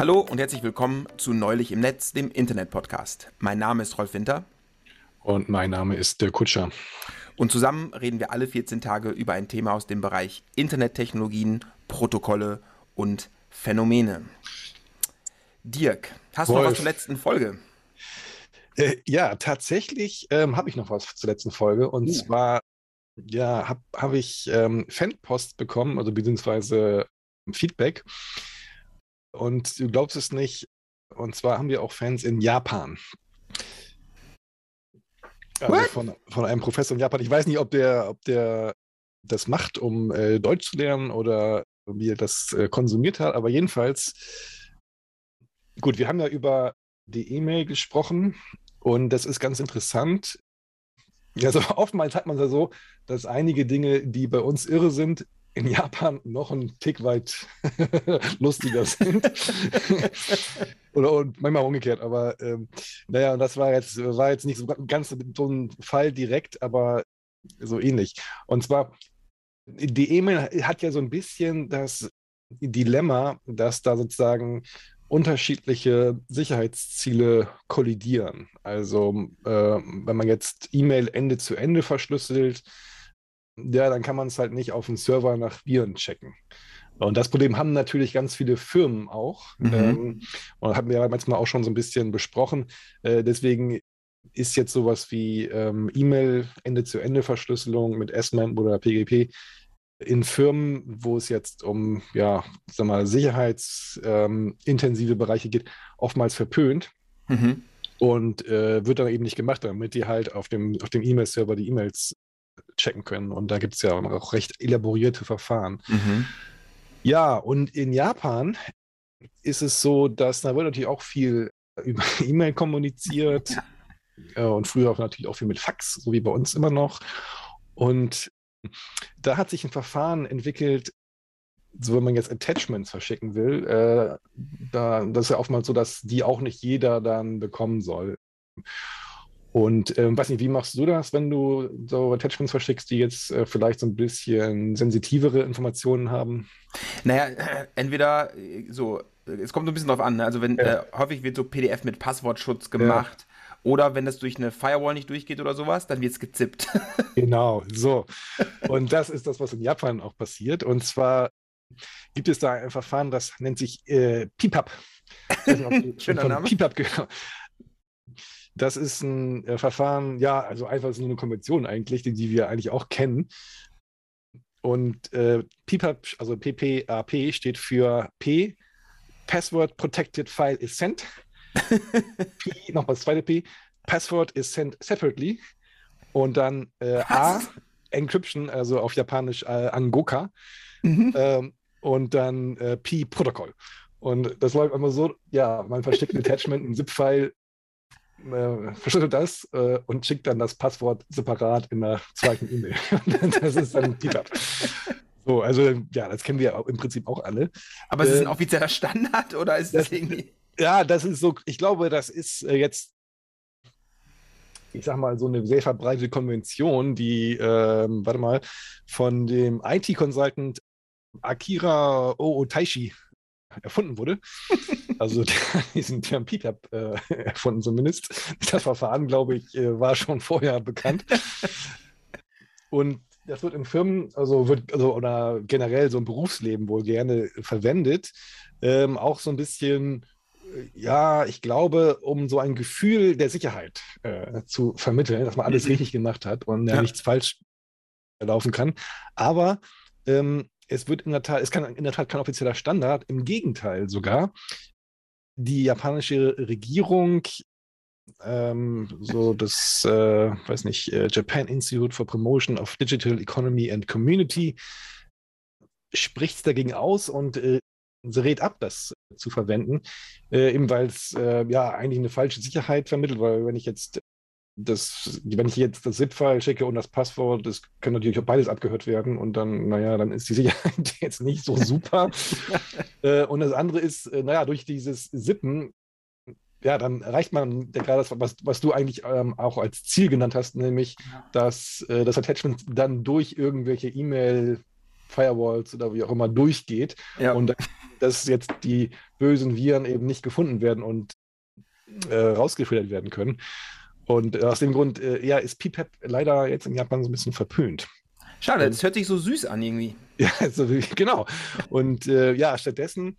Hallo und herzlich willkommen zu Neulich im Netz, dem Internet-Podcast. Mein Name ist Rolf Winter. Und mein Name ist Dirk Kutscher. Und zusammen reden wir alle 14 Tage über ein Thema aus dem Bereich Internettechnologien, Protokolle und Phänomene. Dirk, hast du noch was zur letzten Folge? Äh, ja, tatsächlich ähm, habe ich noch was zur letzten Folge. Und uh. zwar ja, habe hab ich ähm, Fanpost bekommen, also beziehungsweise Feedback. Und du glaubst es nicht, und zwar haben wir auch Fans in Japan. Also von, von, einem Professor in Japan. Ich weiß nicht, ob der, ob der das macht, um äh, Deutsch zu lernen oder wie er das äh, konsumiert hat, aber jedenfalls, gut, wir haben ja über die E-Mail gesprochen und das ist ganz interessant. Also oftmals hat man es ja so, dass einige Dinge, die bei uns irre sind, in Japan noch ein Tick weit lustiger sind. Oder und manchmal umgekehrt, aber ähm, naja, das war jetzt, war jetzt nicht so ganz so ein Fall direkt, aber so ähnlich. Und zwar, die E-Mail hat ja so ein bisschen das Dilemma, dass da sozusagen unterschiedliche Sicherheitsziele kollidieren. Also äh, wenn man jetzt E-Mail Ende zu Ende verschlüsselt, ja, dann kann man es halt nicht auf dem Server nach Viren checken. Und das Problem haben natürlich ganz viele Firmen auch. Mhm. Ähm, und haben wir ja manchmal auch schon so ein bisschen besprochen. Äh, deswegen ist jetzt sowas wie ähm, E-Mail Ende-zu-Ende-Verschlüsselung mit SMAP oder PGP in Firmen, wo es jetzt um ja, sag mal, sicherheitsintensive ähm, Bereiche geht, oftmals verpönt. Mhm. Und äh, wird dann eben nicht gemacht, damit die halt auf dem, auf dem E-Mail-Server die E-Mails checken können. Und da gibt es ja auch recht elaborierte Verfahren. Mhm. Ja, und in Japan ist es so, dass da wird natürlich auch viel über E-Mail kommuniziert ja. Äh, und früher auch natürlich auch viel mit Fax, so wie bei uns immer noch. Und da hat sich ein Verfahren entwickelt, so wenn man jetzt Attachments verschicken will, äh, da, das ist ja oftmals so, dass die auch nicht jeder dann bekommen soll. Und ähm, weiß nicht, wie machst du das, wenn du so Attachments verschickst, die jetzt äh, vielleicht so ein bisschen sensitivere Informationen haben? Naja, äh, entweder äh, so, es kommt so ein bisschen drauf an. Ne? Also wenn ja. äh, häufig wird so PDF mit Passwortschutz gemacht. Ja. Oder wenn das durch eine Firewall nicht durchgeht oder sowas, dann wird es gezippt. genau, so. Und das ist das, was in Japan auch passiert. Und zwar gibt es da ein Verfahren, das nennt sich äh, PIPAP. Schöner Name. PIPAP, genau. Das ist ein äh, Verfahren, ja, also einfach so eine Konvention eigentlich, die, die wir eigentlich auch kennen. Und äh, PPAP, also PPAP steht für P, Password Protected File is sent. P, nochmal das zweite P, Password is sent separately. Und dann äh, A, Encryption, also auf Japanisch äh, Angoka. Mhm. Ähm, und dann äh, P, Protokoll. Und das läuft einfach so, ja, man versteckt ein Attachment, ein ZIP-File äh, verschlüsselt das äh, und schickt dann das Passwort separat in der zweiten E-Mail. das ist dann TPAP. So, also ja, das kennen wir im Prinzip auch alle. Aber ist es ein äh, offizieller Standard oder ist das, das irgendwie. Ja, das ist so, ich glaube, das ist äh, jetzt, ich sag mal, so eine sehr verbreitete Konvention, die, ähm, warte mal, von dem IT-Consultant Akira Ootaishi erfunden wurde. Also diesen Term PPAP äh, erfunden zumindest. Das Verfahren, glaube ich, äh, war schon vorher bekannt. Und das wird in Firmen, also wird, also oder generell so im Berufsleben wohl gerne verwendet. Ähm, auch so ein bisschen, äh, ja, ich glaube, um so ein Gefühl der Sicherheit äh, zu vermitteln, dass man alles mhm. richtig gemacht hat und ja, nichts falsch laufen kann. Aber ähm, es wird in der Tat, es kann in der Tat kein offizieller Standard, im Gegenteil sogar. Die japanische Regierung, ähm, so das, äh, weiß nicht, äh, Japan Institute for Promotion of Digital Economy and Community, spricht dagegen aus und äh, rät ab, das zu verwenden, äh, eben weil es äh, ja eigentlich eine falsche Sicherheit vermittelt, weil wenn ich jetzt das, wenn ich jetzt das ZIP-File schicke und das Passwort, das kann natürlich auch beides abgehört werden und dann, naja, dann ist die Sicherheit jetzt nicht so super. äh, und das andere ist, äh, naja, durch dieses Sippen, ja, dann erreicht man gerade das, was, was du eigentlich ähm, auch als Ziel genannt hast, nämlich, dass äh, das Attachment dann durch irgendwelche E-Mail Firewalls oder wie auch immer durchgeht ja. und dass jetzt die bösen Viren eben nicht gefunden werden und äh, rausgefiltert werden können. Und äh, aus dem Grund, äh, ja, ist PPAP leider jetzt in Japan so ein bisschen verpönt. Schade, das hört sich so süß an irgendwie. Ja, so, genau. Und äh, ja, stattdessen,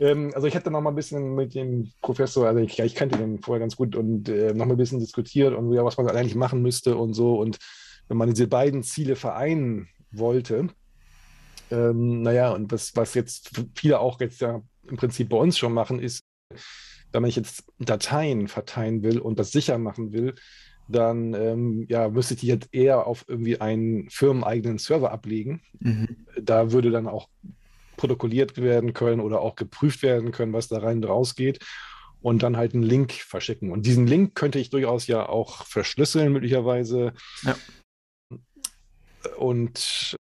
ähm, also ich hatte noch mal ein bisschen mit dem Professor, also ich, ja, ich kannte den vorher ganz gut und äh, noch mal ein bisschen diskutiert und ja, was man eigentlich machen müsste und so. Und wenn man diese beiden Ziele vereinen wollte, ähm, naja, und was, was jetzt viele auch jetzt ja im Prinzip bei uns schon machen, ist, wenn man jetzt Dateien verteilen will und das sicher machen will, dann ähm, ja, müsste ich die jetzt eher auf irgendwie einen firmeneigenen Server ablegen. Mhm. Da würde dann auch protokolliert werden können oder auch geprüft werden können, was da rein und raus geht. Und dann halt einen Link verschicken. Und diesen Link könnte ich durchaus ja auch verschlüsseln, möglicherweise. Ja. Und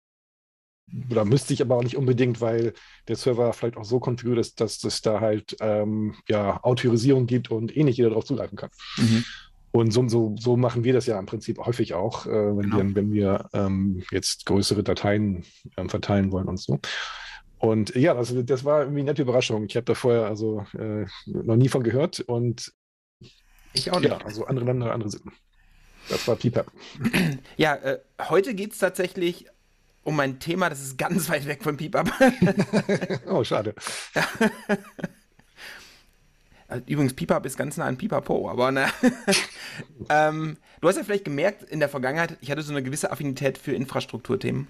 oder müsste ich aber auch nicht unbedingt, weil der Server vielleicht auch so konfiguriert ist, dass es da halt ähm, ja, Autorisierung gibt und eh nicht jeder darauf zugreifen kann. Mhm. Und so, so, so, machen wir das ja im Prinzip häufig auch, äh, wenn, genau. wir, wenn wir ähm, jetzt größere Dateien ähm, verteilen wollen und so. Und ja, das, das war irgendwie eine nette Überraschung. Ich habe da vorher also äh, noch nie von gehört und ich auch nicht. Ja, also andere Länder, andere Sitten. Das war PPAP. Ja, äh, heute geht es tatsächlich um ein Thema, das ist ganz weit weg von PPAP. oh, schade. Übrigens, PPAP ist ganz nah an Pipapo, aber ne. ähm, du hast ja vielleicht gemerkt in der Vergangenheit, ich hatte so eine gewisse Affinität für Infrastrukturthemen.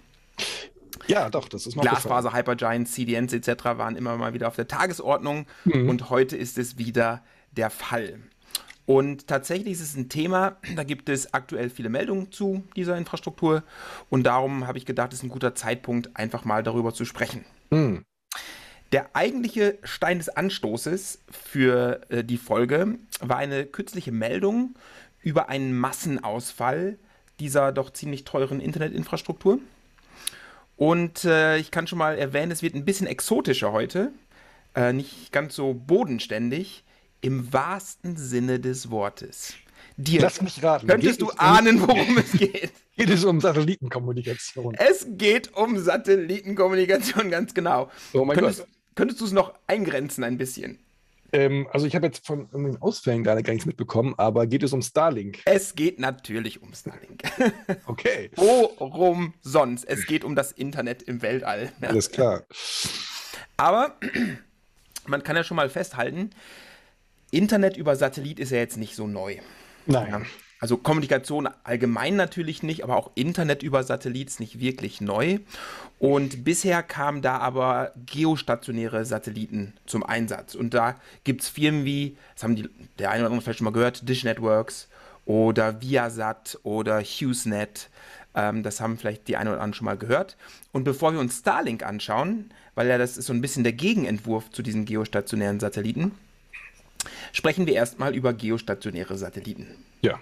Ja, doch, das ist noch Glasfaser, Hypergiants, CDNs etc. waren immer mal wieder auf der Tagesordnung mhm. und heute ist es wieder der Fall. Und tatsächlich ist es ein Thema, da gibt es aktuell viele Meldungen zu dieser Infrastruktur. Und darum habe ich gedacht, es ist ein guter Zeitpunkt, einfach mal darüber zu sprechen. Hm. Der eigentliche Stein des Anstoßes für äh, die Folge war eine kürzliche Meldung über einen Massenausfall dieser doch ziemlich teuren Internetinfrastruktur. Und äh, ich kann schon mal erwähnen, es wird ein bisschen exotischer heute, äh, nicht ganz so bodenständig im wahrsten Sinne des Wortes. Dir Lass mich raten. Könntest du ahnen, worum es geht? Geht es um Satellitenkommunikation? Es geht um Satellitenkommunikation, ganz genau. Oh mein könntest, Gott. Könntest du es noch eingrenzen ein bisschen? Ähm, also ich habe jetzt von den Ausfällen gar nichts mitbekommen, aber geht es um Starlink? Es geht natürlich um Starlink. Okay. Worum sonst? Es geht um das Internet im Weltall. Alles klar. Aber man kann ja schon mal festhalten, Internet über Satellit ist ja jetzt nicht so neu. Nein. Ja. Also Kommunikation allgemein natürlich nicht, aber auch Internet über Satellit ist nicht wirklich neu. Und bisher kamen da aber geostationäre Satelliten zum Einsatz. Und da gibt es Firmen wie, das haben die, der eine oder andere vielleicht schon mal gehört, Dish Networks oder Viasat oder HughesNet. Ähm, das haben vielleicht die eine oder andere schon mal gehört. Und bevor wir uns Starlink anschauen, weil ja das ist so ein bisschen der Gegenentwurf zu diesen geostationären Satelliten, Sprechen wir erstmal über geostationäre Satelliten. Ja.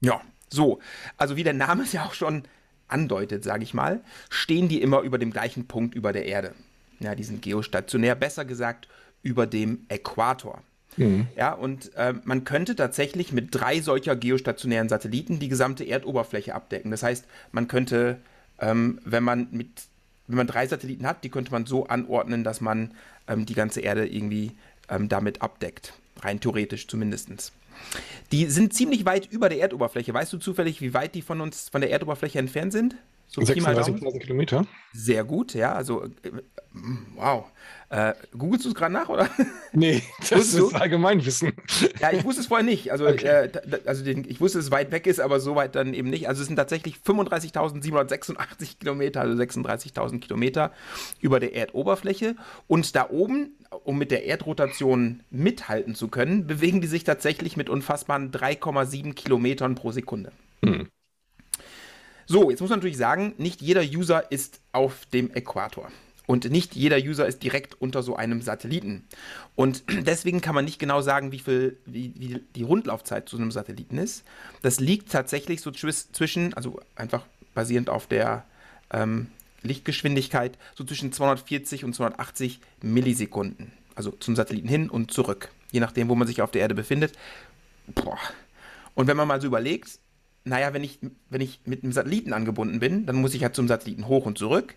Ja, so. Also wie der Name es ja auch schon andeutet, sage ich mal, stehen die immer über dem gleichen Punkt über der Erde. Ja, die sind geostationär, besser gesagt über dem Äquator. Mhm. Ja, und äh, man könnte tatsächlich mit drei solcher geostationären Satelliten die gesamte Erdoberfläche abdecken. Das heißt, man könnte, ähm, wenn man mit, wenn man drei Satelliten hat, die könnte man so anordnen, dass man ähm, die ganze Erde irgendwie ähm, damit abdeckt. Rein theoretisch zumindest. Die sind ziemlich weit über der Erdoberfläche. Weißt du zufällig, wie weit die von uns, von der Erdoberfläche entfernt sind? So 36.000 Kilometer. Sehr gut, ja. Also, äh, wow. Äh, googelst du es gerade nach, oder? Nee, das ist Allgemeinwissen. Ja, ich wusste es vorher nicht. Also, okay. äh, also den, ich wusste, dass es weit weg ist, aber so weit dann eben nicht. Also es sind tatsächlich 35.786 Kilometer, also 36.000 Kilometer über der Erdoberfläche. Und da oben, um mit der Erdrotation mithalten zu können, bewegen die sich tatsächlich mit unfassbaren 3,7 Kilometern pro Sekunde. Hm. So, jetzt muss man natürlich sagen, nicht jeder User ist auf dem Äquator. Und nicht jeder User ist direkt unter so einem Satelliten. Und deswegen kann man nicht genau sagen, wie viel wie, wie die Rundlaufzeit zu einem Satelliten ist. Das liegt tatsächlich so zwischen, also einfach basierend auf der ähm, Lichtgeschwindigkeit, so zwischen 240 und 280 Millisekunden. Also zum Satelliten hin und zurück. Je nachdem, wo man sich auf der Erde befindet. Boah. Und wenn man mal so überlegt, naja, wenn ich, wenn ich mit einem Satelliten angebunden bin, dann muss ich ja zum Satelliten hoch und zurück.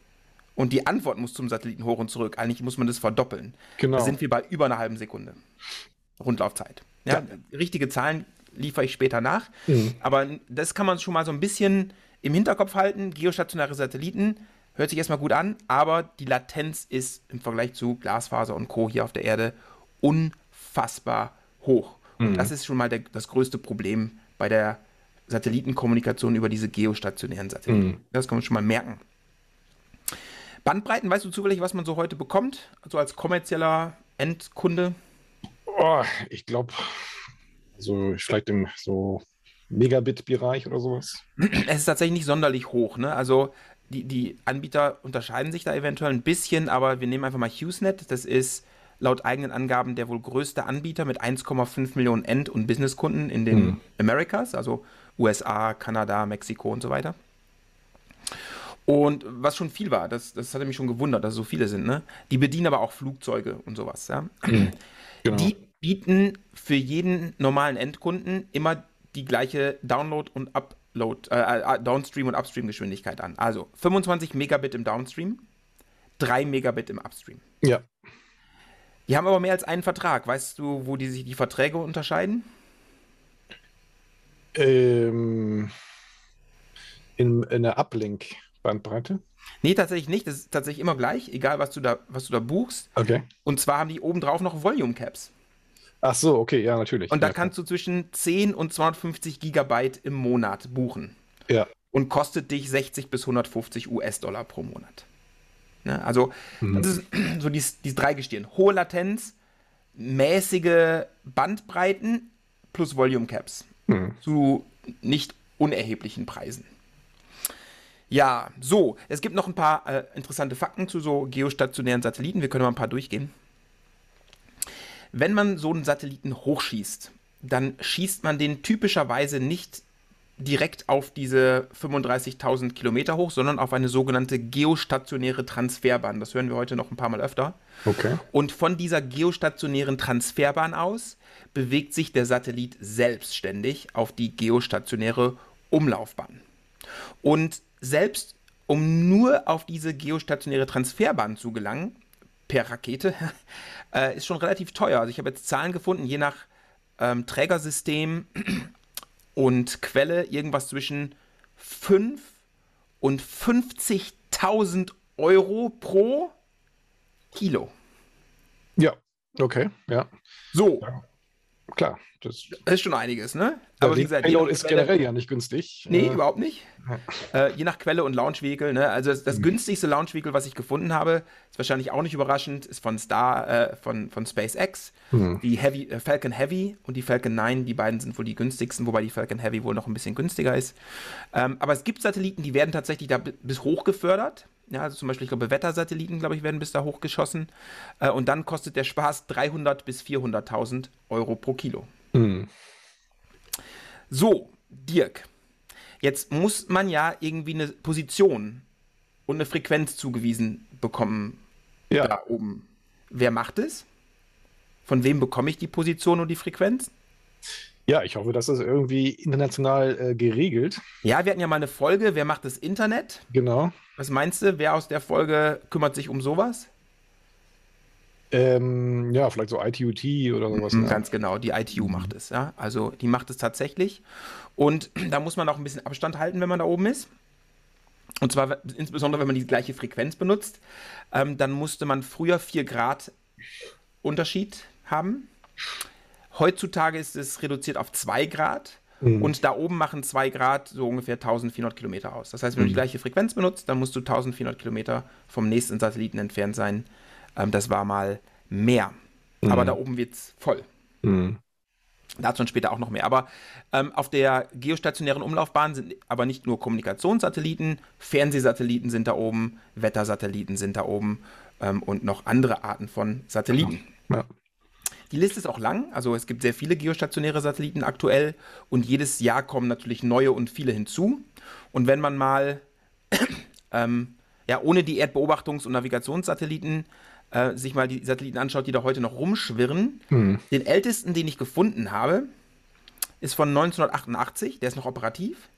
und die Antwort muss zum Satelliten hoch und zurück. Eigentlich muss man das verdoppeln. Genau. Da sind wir bei über einer halben Sekunde. Rundlaufzeit. Ja, ja. Richtige Zahlen liefere ich später nach. Mhm. Aber das kann man schon mal so ein bisschen im Hinterkopf halten. Geostationäre Satelliten hört sich erstmal gut an, aber die Latenz ist im Vergleich zu Glasfaser und Co. hier auf der Erde unfassbar hoch. Mhm. Und das ist schon mal der, das größte Problem bei der Satellitenkommunikation über diese geostationären Satelliten. Mhm. Das kann man schon mal merken. Bandbreiten, weißt du zufällig, was man so heute bekommt? Also als kommerzieller Endkunde? Oh, ich glaube, so vielleicht im so Megabit-Bereich oder sowas. Es ist tatsächlich nicht sonderlich hoch. Ne? Also die, die Anbieter unterscheiden sich da eventuell ein bisschen, aber wir nehmen einfach mal HughesNet. Das ist laut eigenen Angaben der wohl größte Anbieter mit 1,5 Millionen End- und Businesskunden in den hm. Americas, also USA, Kanada, Mexiko und so weiter. Und was schon viel war, das, das hatte mich schon gewundert, dass es so viele sind, ne? Die bedienen aber auch Flugzeuge und sowas, ja. Mhm. Genau. Die bieten für jeden normalen Endkunden immer die gleiche Download- und Upload, äh, äh Downstream- und Upstream-Geschwindigkeit an. Also 25 Megabit im Downstream, 3 Megabit im Upstream. Ja. Die haben aber mehr als einen Vertrag. Weißt du, wo die sich die Verträge unterscheiden? Ähm, in, in der Uplink. Bandbreite? Nee, tatsächlich nicht. Das ist tatsächlich immer gleich, egal was du da, was du da buchst. Okay. Und zwar haben die obendrauf noch Volume Caps. Ach so, okay, ja, natürlich. Und da ja, kannst du zwischen 10 und 250 Gigabyte im Monat buchen. Ja. Und kostet dich 60 bis 150 US-Dollar pro Monat. Ne? Also, mhm. das ist so dieses, dieses Dreigestirn. Hohe Latenz, mäßige Bandbreiten plus Volume Caps. Mhm. Zu nicht unerheblichen Preisen. Ja, so, es gibt noch ein paar äh, interessante Fakten zu so geostationären Satelliten. Wir können mal ein paar durchgehen. Wenn man so einen Satelliten hochschießt, dann schießt man den typischerweise nicht direkt auf diese 35.000 Kilometer hoch, sondern auf eine sogenannte geostationäre Transferbahn. Das hören wir heute noch ein paar Mal öfter. Okay. Und von dieser geostationären Transferbahn aus bewegt sich der Satellit selbstständig auf die geostationäre Umlaufbahn. Und selbst um nur auf diese geostationäre Transferbahn zu gelangen, per Rakete, äh, ist schon relativ teuer. Also ich habe jetzt Zahlen gefunden, je nach ähm, Trägersystem und Quelle irgendwas zwischen 5 und 50.000 Euro pro Kilo. Ja, okay, ja. So. Ja, klar. Das, das, ist schon einiges, ne? Aber wie gesagt, Payload ist Quelle, generell ja nicht günstig. Nee, äh, überhaupt nicht. Äh, je nach Quelle und Launchvehicle, ne? Also das, das mhm. günstigste Launchvehicle, was ich gefunden habe, ist wahrscheinlich auch nicht überraschend, ist von Star, äh, von, von SpaceX. Mhm. Die Heavy, äh, Falcon Heavy und die Falcon 9, die beiden sind wohl die günstigsten, wobei die Falcon Heavy wohl noch ein bisschen günstiger ist. Ähm, aber es gibt Satelliten, die werden tatsächlich da bis hoch gefördert. Ja, also zum Beispiel, ich glaube, Wettersatelliten, glaube ich, werden bis da hochgeschossen. Äh, und dann kostet der Spaß 300 bis 400.000 Euro pro Kilo. Mhm. So, Dirk. Jetzt muss man ja irgendwie eine Position und eine Frequenz zugewiesen bekommen ja. da oben. Wer macht es? Von wem bekomme ich die Position und die Frequenz? Ja, ich hoffe, das ist irgendwie international äh, geregelt. Ja, wir hatten ja mal eine Folge, wer macht das Internet? Genau. Was meinst du, wer aus der Folge kümmert sich um sowas? Ähm, ja, vielleicht so ITUT oder sowas. Mhm, ganz genau, die ITU mhm. macht es, ja. Also die macht es tatsächlich. Und da muss man auch ein bisschen Abstand halten, wenn man da oben ist. Und zwar insbesondere, wenn man die gleiche Frequenz benutzt. Ähm, dann musste man früher 4 Grad Unterschied haben. Heutzutage ist es reduziert auf 2 Grad. Mhm. Und da oben machen 2 Grad so ungefähr 1400 Kilometer aus. Das heißt, wenn mhm. du die gleiche Frequenz benutzt, dann musst du 1400 Kilometer vom nächsten Satelliten entfernt sein, ähm, das war mal mehr. Mhm. Aber da oben wird es voll. Mhm. Dazu später auch noch mehr. Aber ähm, auf der geostationären Umlaufbahn sind aber nicht nur Kommunikationssatelliten, Fernsehsatelliten sind da oben, Wettersatelliten sind da oben ähm, und noch andere Arten von Satelliten. Ja. Die Liste ist auch lang, also es gibt sehr viele geostationäre Satelliten aktuell und jedes Jahr kommen natürlich neue und viele hinzu. Und wenn man mal ähm, ja, ohne die Erdbeobachtungs- und Navigationssatelliten äh, sich mal die Satelliten anschaut, die da heute noch rumschwirren. Hm. Den ältesten, den ich gefunden habe, ist von 1988, der ist noch operativ.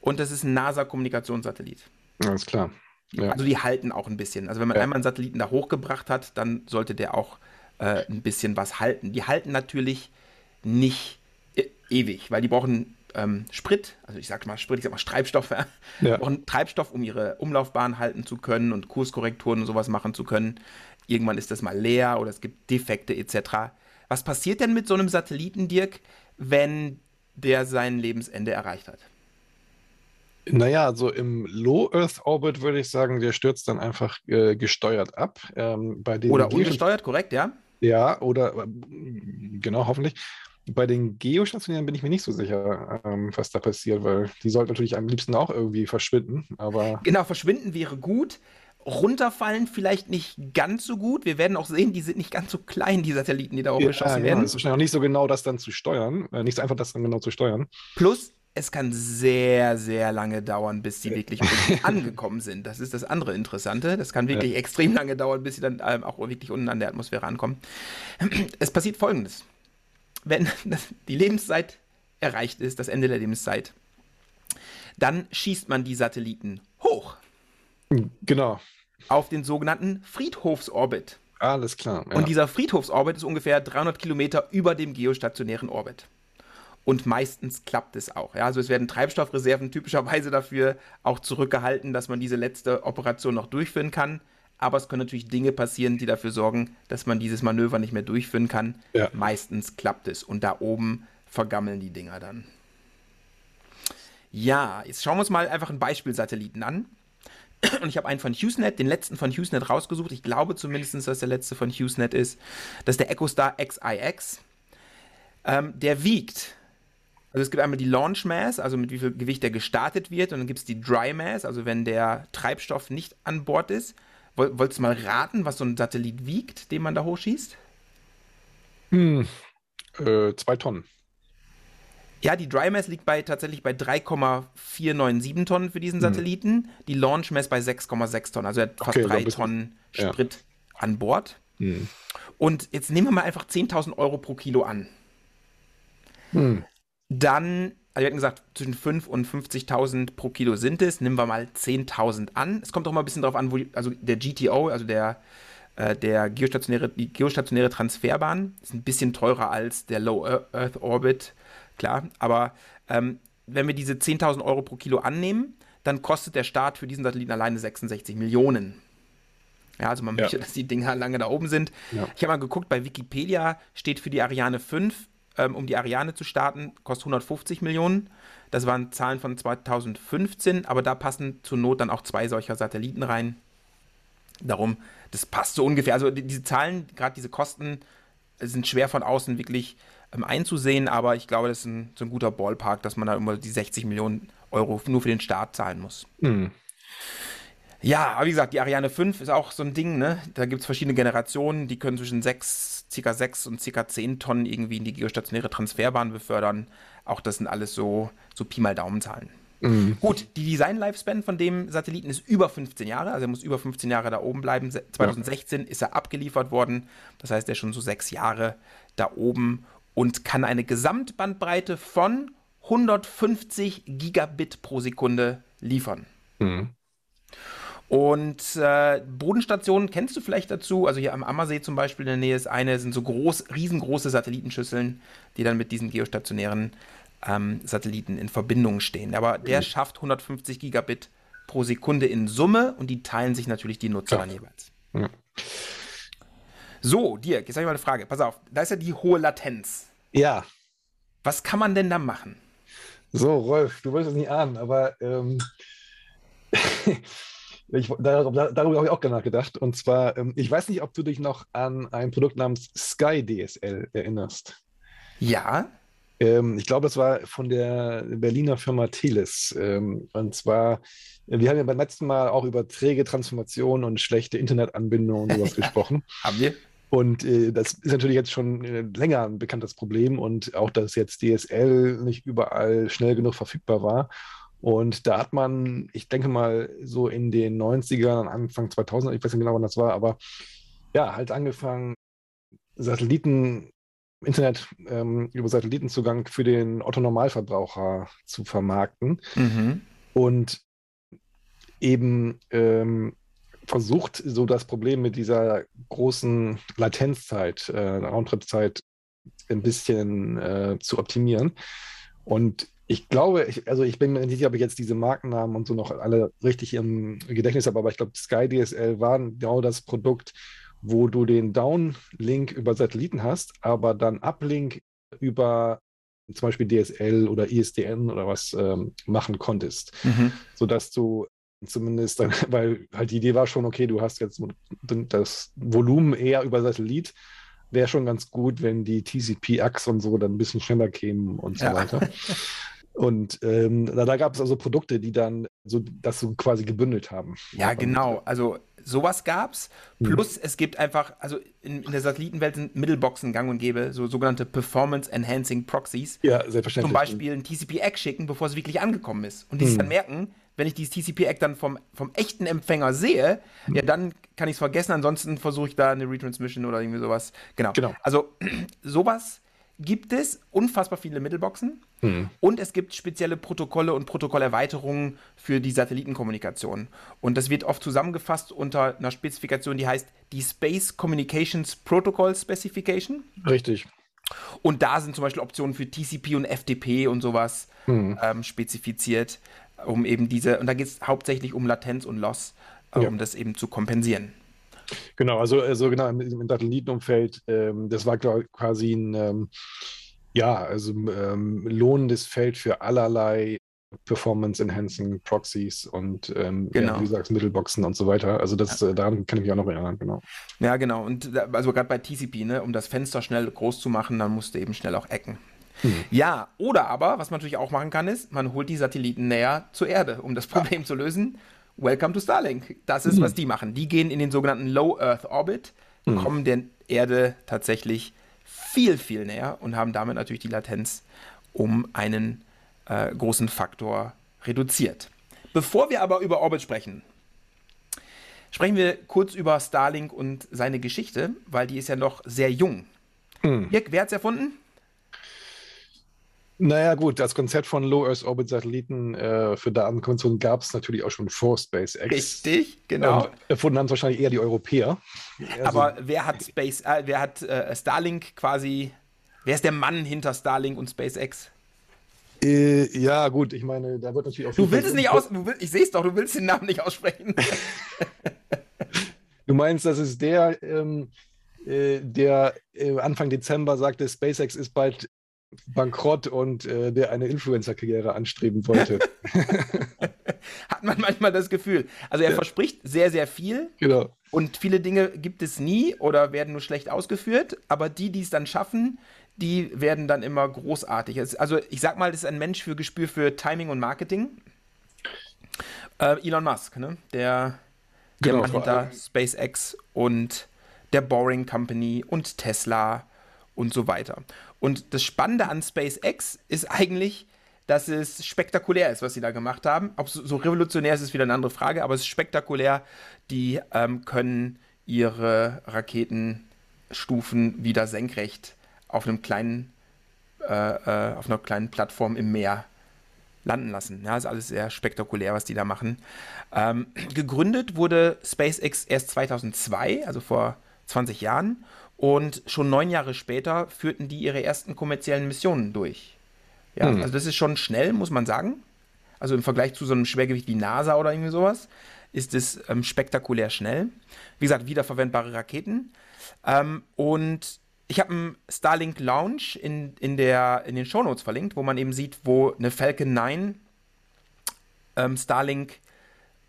Und das ist ein NASA-Kommunikationssatellit. Alles klar. Ja. Also die halten auch ein bisschen. Also wenn man ja. einmal einen Satelliten da hochgebracht hat, dann sollte der auch äh, ein bisschen was halten. Die halten natürlich nicht e ewig, weil die brauchen ähm, Sprit, also ich sag mal Sprit, ich sag mal Treibstoff, ja. brauchen Treibstoff, um ihre Umlaufbahn halten zu können und Kurskorrekturen und sowas machen zu können. Irgendwann ist das mal leer oder es gibt Defekte etc. Was passiert denn mit so einem Satelliten, Dirk, wenn der sein Lebensende erreicht hat? Naja, also im Low Earth Orbit würde ich sagen, der stürzt dann einfach äh, gesteuert ab. Ähm, bei den oder ungesteuert, korrekt, ja? Ja, oder äh, genau, hoffentlich. Bei den Geostationären bin ich mir nicht so sicher, ähm, was da passiert, weil die sollten natürlich am liebsten auch irgendwie verschwinden. Aber genau, verschwinden wäre gut. Runterfallen vielleicht nicht ganz so gut. Wir werden auch sehen, die sind nicht ganz so klein, die Satelliten, die da hochgeschossen ja, genau. werden. Es ist wahrscheinlich auch nicht so genau, das dann zu steuern. Äh, nicht so einfach, das dann genau zu steuern. Plus, es kann sehr, sehr lange dauern, bis sie wirklich angekommen sind. Das ist das andere Interessante. Das kann wirklich ja. extrem lange dauern, bis sie dann ähm, auch wirklich unten an der Atmosphäre ankommen. Es passiert folgendes. Wenn die Lebenszeit erreicht ist, das Ende der Lebenszeit, dann schießt man die Satelliten hoch. Genau. Auf den sogenannten Friedhofsorbit. Alles klar. Ja. Und dieser Friedhofsorbit ist ungefähr 300 Kilometer über dem geostationären Orbit. Und meistens klappt es auch. Ja? Also es werden Treibstoffreserven typischerweise dafür auch zurückgehalten, dass man diese letzte Operation noch durchführen kann. Aber es können natürlich Dinge passieren, die dafür sorgen, dass man dieses Manöver nicht mehr durchführen kann. Ja. Meistens klappt es. Und da oben vergammeln die Dinger dann. Ja, jetzt schauen wir uns mal einfach einen Beispielsatelliten an. Und ich habe einen von HughesNet, den letzten von HughesNet rausgesucht. Ich glaube zumindest, dass der letzte von HughesNet ist. Das ist der EchoStar XIX. Ähm, der wiegt also es gibt einmal die Launch Mass, also mit wie viel Gewicht der gestartet wird, und dann gibt es die Dry Mass, also wenn der Treibstoff nicht an Bord ist. Wolltest du mal raten, was so ein Satellit wiegt, den man da hochschießt? Hm, äh, zwei Tonnen. Ja, die Dry Mass liegt bei, tatsächlich bei 3,497 Tonnen für diesen hm. Satelliten. Hm. Die Launch Mass bei 6,6 Tonnen. Also er hat fast okay, drei Tonnen Sprit ja. an Bord. Hm. Und jetzt nehmen wir mal einfach 10.000 Euro pro Kilo an. Hm. Dann, also wir hatten gesagt, zwischen 5 und 50.000 pro Kilo sind es. Nehmen wir mal 10.000 an. Es kommt auch mal ein bisschen darauf an, wo, also der GTO, also der, äh, der geostationäre, die geostationäre Transferbahn, ist ein bisschen teurer als der Low Earth Orbit, klar. Aber ähm, wenn wir diese 10.000 Euro pro Kilo annehmen, dann kostet der Start für diesen Satelliten alleine 66 Millionen. Ja, also man ja. möchte, dass die Dinger lange da oben sind. Ja. Ich habe mal geguckt, bei Wikipedia steht für die Ariane 5 ähm, um die Ariane zu starten, kostet 150 Millionen. Das waren Zahlen von 2015, aber da passen zur Not dann auch zwei solcher Satelliten rein. Darum, das passt so ungefähr. Also die, diese Zahlen, gerade diese Kosten, sind schwer von außen wirklich ähm, einzusehen, aber ich glaube, das ist ein, so ein guter Ballpark, dass man da immer die 60 Millionen Euro nur für den Start zahlen muss. Mhm. Ja, aber wie gesagt, die Ariane 5 ist auch so ein Ding, ne? Da gibt es verschiedene Generationen, die können zwischen 6, ca. 6 und ca. 10 Tonnen irgendwie in die geostationäre Transferbahn befördern. Auch das sind alles so, so Pi mal Daumenzahlen. Mhm. Gut, die Design-Lifespan von dem Satelliten ist über 15 Jahre, also er muss über 15 Jahre da oben bleiben. 2016 ja. ist er abgeliefert worden, das heißt, er ist schon so sechs Jahre da oben und kann eine Gesamtbandbreite von 150 Gigabit pro Sekunde liefern. Mhm. Und äh, Bodenstationen kennst du vielleicht dazu? Also hier am Ammersee zum Beispiel in der Nähe ist eine, sind so groß, riesengroße Satellitenschüsseln, die dann mit diesen geostationären ähm, Satelliten in Verbindung stehen. Aber der mhm. schafft 150 Gigabit pro Sekunde in Summe und die teilen sich natürlich die Nutzer ja. dann jeweils. Ja. So, Dirk, jetzt habe ich mal eine Frage. Pass auf, da ist ja die hohe Latenz. Ja. Was kann man denn da machen? So, Rolf, du wolltest es nicht ahnen, aber ähm, Ich, darüber, darüber habe ich auch nachgedacht. Und zwar, ähm, ich weiß nicht, ob du dich noch an ein Produkt namens Sky DSL erinnerst. Ja. Ähm, ich glaube, das war von der Berliner Firma Teles. Ähm, und zwar, wir haben ja beim letzten Mal auch über träge Transformation und schlechte Internetanbindung und sowas gesprochen. Haben wir? Und äh, das ist natürlich jetzt schon äh, länger ein bekanntes Problem und auch, dass jetzt DSL nicht überall schnell genug verfügbar war. Und da hat man, ich denke mal, so in den 90ern, Anfang 2000, ich weiß nicht genau, wann das war, aber ja, halt angefangen, Satelliten, Internet ähm, über Satellitenzugang für den Otto-Normalverbraucher zu vermarkten. Mhm. Und eben ähm, versucht, so das Problem mit dieser großen Latenzzeit, äh, Roundtrip-Zeit ein bisschen äh, zu optimieren. Und ich glaube, ich, also ich bin mir nicht sicher, ob ich jetzt diese Markennamen und so noch alle richtig im Gedächtnis habe, aber ich glaube, Sky DSL war genau das Produkt, wo du den Downlink über Satelliten hast, aber dann Uplink über zum Beispiel DSL oder ISDN oder was ähm, machen konntest, mhm. sodass du zumindest dann, weil halt die Idee war schon, okay, du hast jetzt das Volumen eher über Satellit, wäre schon ganz gut, wenn die TCP-Achs und so dann ein bisschen schneller kämen und so ja. weiter. Und ähm, da, da gab es also Produkte, die dann so das so quasi gebündelt haben. Ja, genau. Also sowas gab es. Hm. Plus mhm. es gibt einfach, also in, in, der Satellitenwelt sind Middleboxen gang und gäbe, so sogenannte Performance Enhancing Proxies. Ja, selbstverständlich. Zum Beispiel ein TCP-Eck schicken, bevor es wirklich angekommen ist. Und die sich hm. dann merken, wenn ich dieses TCP-Eck dann vom, vom echten Empfänger sehe, mhm. ja, dann kann ich es vergessen. Ansonsten versuche ich da eine Retransmission oder irgendwie sowas. Genau. genau. Also sowas gibt es unfassbar viele Mittelboxen mhm. und es gibt spezielle Protokolle und Protokollerweiterungen für die Satellitenkommunikation. Und das wird oft zusammengefasst unter einer Spezifikation, die heißt die Space Communications Protocol Specification. Richtig. Und da sind zum Beispiel Optionen für TCP und FTP und sowas mhm. ähm, spezifiziert um eben diese, und da geht es hauptsächlich um Latenz und Loss, äh, ja. um das eben zu kompensieren. Genau, also, also genau im, im Satellitenumfeld, ähm, das war quasi ein, ähm, ja, also ähm, lohnendes Feld für allerlei Performance-Enhancing Proxies und ähm, genau. ja, wie gesagt, Mittelboxen und so weiter. Also das, ja. äh, daran kann ich mich auch noch erinnern, genau. Ja, genau. Und also gerade bei TCP, ne, um das Fenster schnell groß zu machen, dann musste eben schnell auch ecken. Hm. Ja, oder aber, was man natürlich auch machen kann, ist, man holt die Satelliten näher zur Erde, um das Problem ja. zu lösen. Welcome to Starlink. Das ist, hm. was die machen. Die gehen in den sogenannten Low Earth Orbit, hm. kommen der Erde tatsächlich viel, viel näher und haben damit natürlich die Latenz um einen äh, großen Faktor reduziert. Bevor wir aber über Orbit sprechen, sprechen wir kurz über Starlink und seine Geschichte, weil die ist ja noch sehr jung. Hm. Dirk, wer hat es erfunden? Naja, gut, das Konzept von Low Earth Orbit Satelliten äh, für Datenkonvention gab es natürlich auch schon vor SpaceX. Richtig, genau. Ähm, erfunden haben es wahrscheinlich eher die Europäer. Aber also, wer hat Space, äh, wer hat äh, Starlink quasi, wer ist der Mann hinter Starlink und SpaceX? Äh, ja, gut, ich meine, da wird natürlich auch. Du willst es nicht aus, will, ich sehe es doch, du willst den Namen nicht aussprechen. du meinst, das ist der, ähm, äh, der äh, Anfang Dezember sagte, SpaceX ist bald bankrott und äh, der eine Influencer-Karriere anstreben wollte. Hat man manchmal das Gefühl. Also er ja. verspricht sehr, sehr viel. Genau. Und viele Dinge gibt es nie oder werden nur schlecht ausgeführt. Aber die, die es dann schaffen, die werden dann immer großartig. Also ich sag mal, das ist ein Mensch für Gespür für Timing und Marketing. Äh, Elon Musk, ne? Der, der genau, Mann hinter SpaceX und der Boring Company und Tesla und so weiter. Und das Spannende an SpaceX ist eigentlich, dass es spektakulär ist, was sie da gemacht haben. Ob so, revolutionär ist, ist wieder eine andere Frage, aber es ist spektakulär. Die ähm, können ihre Raketenstufen wieder senkrecht auf einem kleinen, äh, äh, auf einer kleinen Plattform im Meer landen lassen. Ja, ist alles sehr spektakulär, was die da machen. Ähm, gegründet wurde SpaceX erst 2002, also vor 20 Jahren. Und schon neun Jahre später führten die ihre ersten kommerziellen Missionen durch. Ja, hm. also das ist schon schnell, muss man sagen. Also im Vergleich zu so einem Schwergewicht wie NASA oder irgendwie sowas ist es ähm, spektakulär schnell. Wie gesagt, wiederverwendbare Raketen. Ähm, und ich habe einen Starlink Launch in, in, der, in den Shownotes verlinkt, wo man eben sieht, wo eine Falcon 9 ähm, Starlink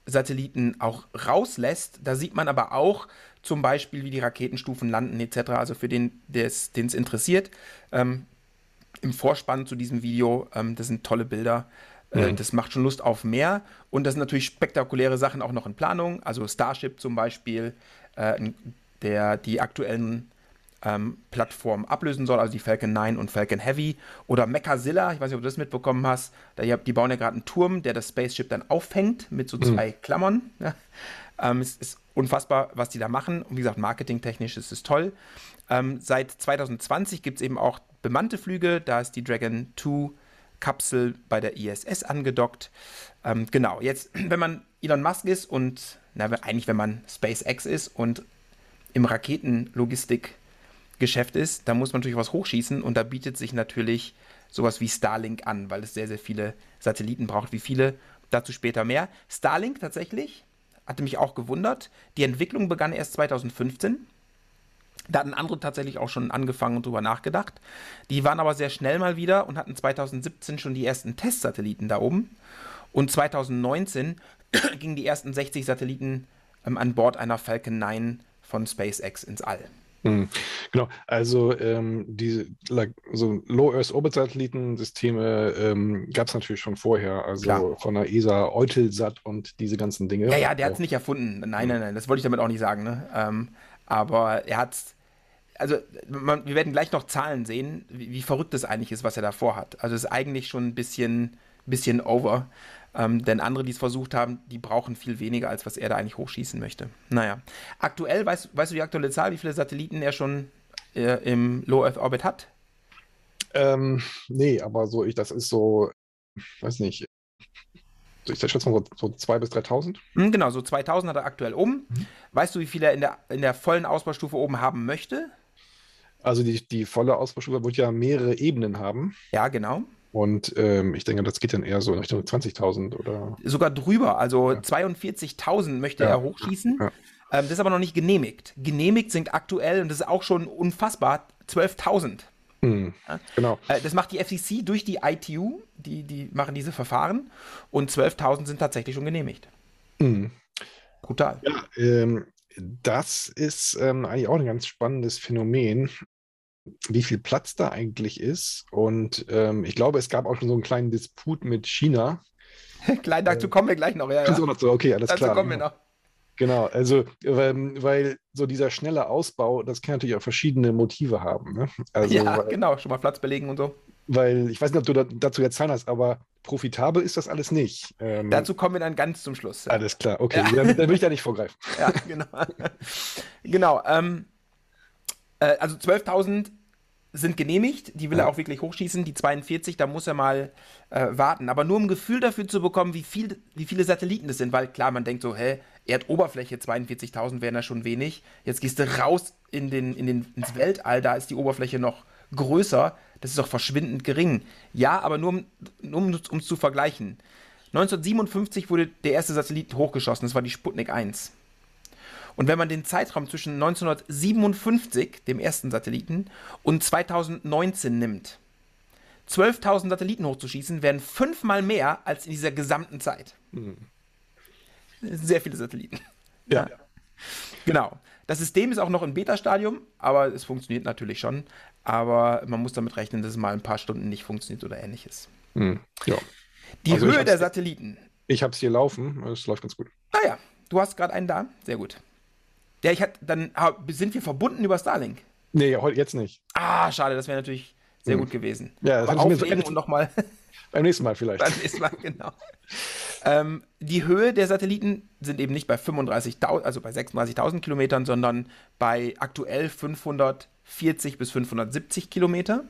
Satelliten auch rauslässt. Da sieht man aber auch, zum Beispiel, wie die Raketenstufen landen etc. Also für den, den es interessiert. Ähm, Im Vorspann zu diesem Video, ähm, das sind tolle Bilder. Äh, mhm. Das macht schon Lust auf mehr. Und das sind natürlich spektakuläre Sachen auch noch in Planung. Also Starship zum Beispiel, äh, der die aktuellen ähm, Plattformen ablösen soll, also die Falcon 9 und Falcon Heavy. Oder Mechazilla, ich weiß nicht, ob du das mitbekommen hast. Da, die bauen ja gerade einen Turm, der das Spaceship dann aufhängt mit so mhm. zwei mhm. Klammern. Ja. Ähm, es ist unfassbar, was die da machen. Und wie gesagt, marketingtechnisch ist es toll. Ähm, seit 2020 gibt es eben auch bemannte Flüge. Da ist die Dragon 2 Kapsel bei der ISS angedockt. Ähm, genau, jetzt, wenn man Elon Musk ist und na, eigentlich, wenn man SpaceX ist und im Raketenlogistikgeschäft ist, dann muss man natürlich was hochschießen und da bietet sich natürlich sowas wie Starlink an, weil es sehr, sehr viele Satelliten braucht. Wie viele? Dazu später mehr. Starlink tatsächlich, hatte mich auch gewundert. Die Entwicklung begann erst 2015. Da hatten andere tatsächlich auch schon angefangen und drüber nachgedacht. Die waren aber sehr schnell mal wieder und hatten 2017 schon die ersten Testsatelliten da oben. Und 2019 gingen die ersten 60 Satelliten ähm, an Bord einer Falcon 9 von SpaceX ins All. Mhm. Genau, also ähm, diese like, so Low Earth Orbit Satellitensysteme ähm, gab es natürlich schon vorher, also Klar. von der ESA, Eutelsat und diese ganzen Dinge. Ja, ja, der hat es nicht erfunden. Nein, nein, nein, das wollte ich damit auch nicht sagen. Ne? Ähm, aber er hat also man, wir werden gleich noch Zahlen sehen, wie, wie, verrückt es eigentlich ist, was er davor hat. Also es ist eigentlich schon ein bisschen, bisschen over. Ähm, denn andere, die es versucht haben, die brauchen viel weniger, als was er da eigentlich hochschießen möchte. Naja. Aktuell, weißt, weißt du die aktuelle Zahl, wie viele Satelliten er schon äh, im Low Earth Orbit hat? Ähm, nee, aber so, ich, das ist so, weiß nicht, ich schätze mal so, so 2.000 bis 3.000. Hm, genau, so 2.000 hat er aktuell oben. Mhm. Weißt du, wie viele er in der, in der vollen Ausbaustufe oben haben möchte? Also die, die volle Ausbaustufe wird ja mehrere Ebenen haben. Ja, genau. Und ähm, ich denke, das geht dann eher so in Richtung 20.000 oder. Sogar drüber. Also ja. 42.000 möchte ja. er hochschießen. Ja. Ähm, das ist aber noch nicht genehmigt. Genehmigt sind aktuell, und das ist auch schon unfassbar, 12.000. Hm, genau. Äh, das macht die FCC durch die ITU, die, die machen diese Verfahren. Und 12.000 sind tatsächlich schon genehmigt. Hm. Brutal. Ja, ähm, das ist ähm, eigentlich auch ein ganz spannendes Phänomen wie viel Platz da eigentlich ist. Und ähm, ich glaube, es gab auch schon so einen kleinen Disput mit China. Klein, dazu äh, kommen wir gleich noch. Ja, ja. Noch so, okay, alles dazu klar. kommen wir noch. Genau, also ähm, weil so dieser schnelle Ausbau, das kann natürlich auch verschiedene Motive haben. Ne? Also, ja, weil, genau, schon mal Platz belegen und so. Weil ich weiß nicht, ob du da, dazu jetzt Zahlen hast, aber profitabel ist das alles nicht. Ähm, dazu kommen wir dann ganz zum Schluss. Ja. Alles klar, okay, ja. dann, dann, will ich da nicht vorgreifen. Ja, genau. genau, ähm, äh, also 12.000 sind genehmigt, die will er auch wirklich hochschießen, die 42, da muss er mal äh, warten. Aber nur um ein Gefühl dafür zu bekommen, wie, viel, wie viele Satelliten das sind, weil klar, man denkt so, hä, Erdoberfläche 42.000 wären da schon wenig. Jetzt gehst du raus in den, in den, ins Weltall, da ist die Oberfläche noch größer, das ist doch verschwindend gering. Ja, aber nur um es um, um zu vergleichen. 1957 wurde der erste Satellit hochgeschossen, das war die Sputnik 1. Und wenn man den Zeitraum zwischen 1957, dem ersten Satelliten, und 2019 nimmt, 12.000 Satelliten hochzuschießen, wären fünfmal mehr als in dieser gesamten Zeit. Mhm. Sehr viele Satelliten. Ja. ja. Genau. Das System ist auch noch im Beta-Stadium, aber es funktioniert natürlich schon. Aber man muss damit rechnen, dass es mal ein paar Stunden nicht funktioniert oder ähnliches. Mhm. Ja. Die also Höhe der Satelliten. Ich habe es hier laufen, es läuft ganz gut. Ah ja, du hast gerade einen da. Sehr gut. Ja, ich hatte, dann sind wir verbunden über Starlink. Nee, jetzt nicht. Ah, schade, das wäre natürlich sehr hm. gut gewesen. Ja, das Aber aufnehmen so und nochmal. Beim nächsten Mal vielleicht. Beim nächsten Mal, genau. ähm, die Höhe der Satelliten sind eben nicht bei 35.000, also bei 36.000 Kilometern, sondern bei aktuell 540 bis 570 Kilometer.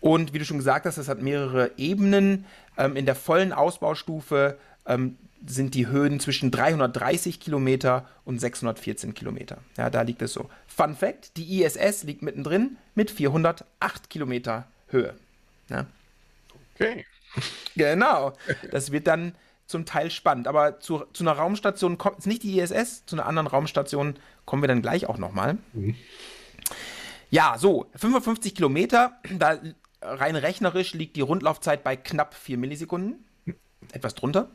Und wie du schon gesagt hast, das hat mehrere Ebenen. Ähm, in der vollen Ausbaustufe ähm, sind die Höhen zwischen 330 Kilometer und 614 Kilometer. Ja, da liegt es so. Fun Fact: Die ISS liegt mittendrin mit 408 Kilometer Höhe. Ja. Okay. Genau. Das wird dann zum Teil spannend. Aber zu, zu einer Raumstation kommt es nicht die ISS, zu einer anderen Raumstation kommen wir dann gleich auch nochmal. Mhm. Ja, so, 55 Kilometer, da rein rechnerisch liegt die Rundlaufzeit bei knapp 4 Millisekunden. Etwas drunter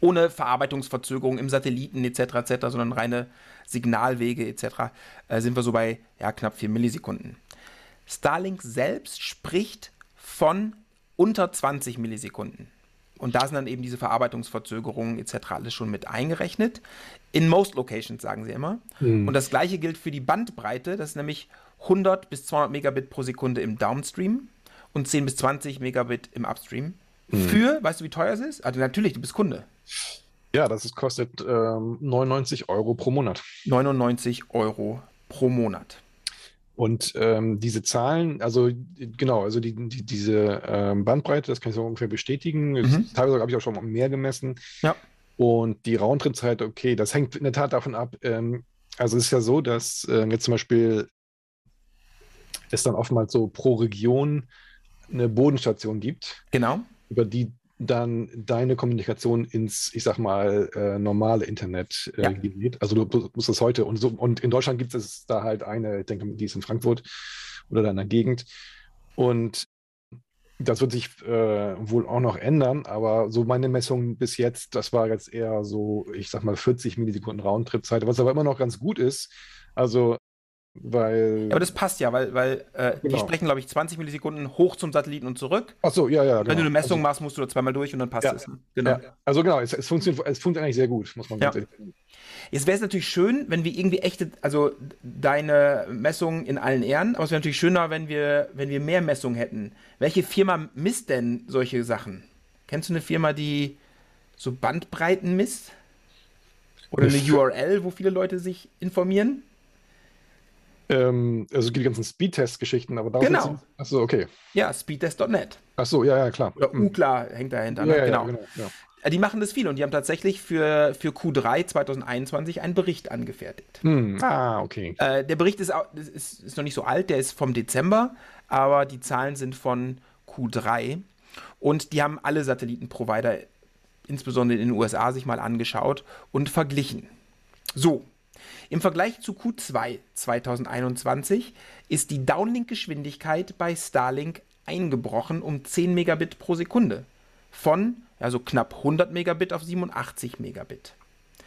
ohne Verarbeitungsverzögerung im Satelliten etc. etc., sondern reine Signalwege etc., äh, sind wir so bei ja, knapp 4 Millisekunden. Starlink selbst spricht von unter 20 Millisekunden. Und da sind dann eben diese Verarbeitungsverzögerungen etc. alles schon mit eingerechnet. In most locations, sagen sie immer. Mhm. Und das gleiche gilt für die Bandbreite. Das ist nämlich 100 bis 200 Megabit pro Sekunde im Downstream und 10 bis 20 Megabit im Upstream. Mhm. Für, weißt du, wie teuer es ist? Also natürlich, du bist Kunde. Ja, das ist, kostet ähm, 99 Euro pro Monat. 99 Euro pro Monat. Und ähm, diese Zahlen, also genau, also die, die, diese ähm, Bandbreite, das kann ich so ungefähr bestätigen. Mhm. Teilweise habe ich auch schon mehr gemessen. Ja. Und die Roundtrip-Zeit, okay, das hängt in der Tat davon ab. Ähm, also es ist ja so, dass äh, jetzt zum Beispiel es dann oftmals so pro Region eine Bodenstation gibt. Genau. Über die dann deine Kommunikation ins, ich sag mal, äh, normale Internet äh, ja. geht. Also du musst das heute und so, und in Deutschland gibt es da halt eine, ich denke, die ist in Frankfurt oder da in der Gegend. Und das wird sich äh, wohl auch noch ändern, aber so meine Messung bis jetzt, das war jetzt eher so, ich sag mal, 40 Millisekunden Roundtrip-Zeit, was aber immer noch ganz gut ist. Also weil. Ja, aber das passt ja, weil, weil äh, genau. die sprechen, glaube ich, 20 Millisekunden hoch zum Satelliten und zurück. Ach so, ja, ja. Genau. Wenn du eine Messung also, machst, musst du da zweimal durch und dann passt ja, es. Ne? Genau. Ja, also genau, es, es, funktioniert, es funktioniert eigentlich sehr gut, muss man ja. sagen. Jetzt wäre es natürlich schön, wenn wir irgendwie echte, also deine Messungen in allen Ehren, aber es wäre natürlich schöner, wenn wir, wenn wir mehr Messungen hätten. Welche Firma misst denn solche Sachen? Kennst du eine Firma, die so Bandbreiten misst? Oder eine URL, wo viele Leute sich informieren? Ähm, also die ganzen Speedtest-Geschichten, aber da Genau. Achso, okay. Ja, speedtest.net. Achso, ja, ja, klar. Oder UKLA hm. hängt dahinter. Ne? Ja, genau. Ja, genau ja. Äh, die machen das viel und die haben tatsächlich für, für Q3 2021 einen Bericht angefertigt. Hm. Ah, okay. Äh, der Bericht ist, ist, ist noch nicht so alt, der ist vom Dezember, aber die Zahlen sind von Q3 und die haben alle Satellitenprovider, insbesondere in den USA, sich mal angeschaut und verglichen. So, im Vergleich zu Q2 2021 ist die Downlink-Geschwindigkeit bei Starlink eingebrochen um 10 Megabit pro Sekunde. Von also knapp 100 Megabit auf 87 Megabit.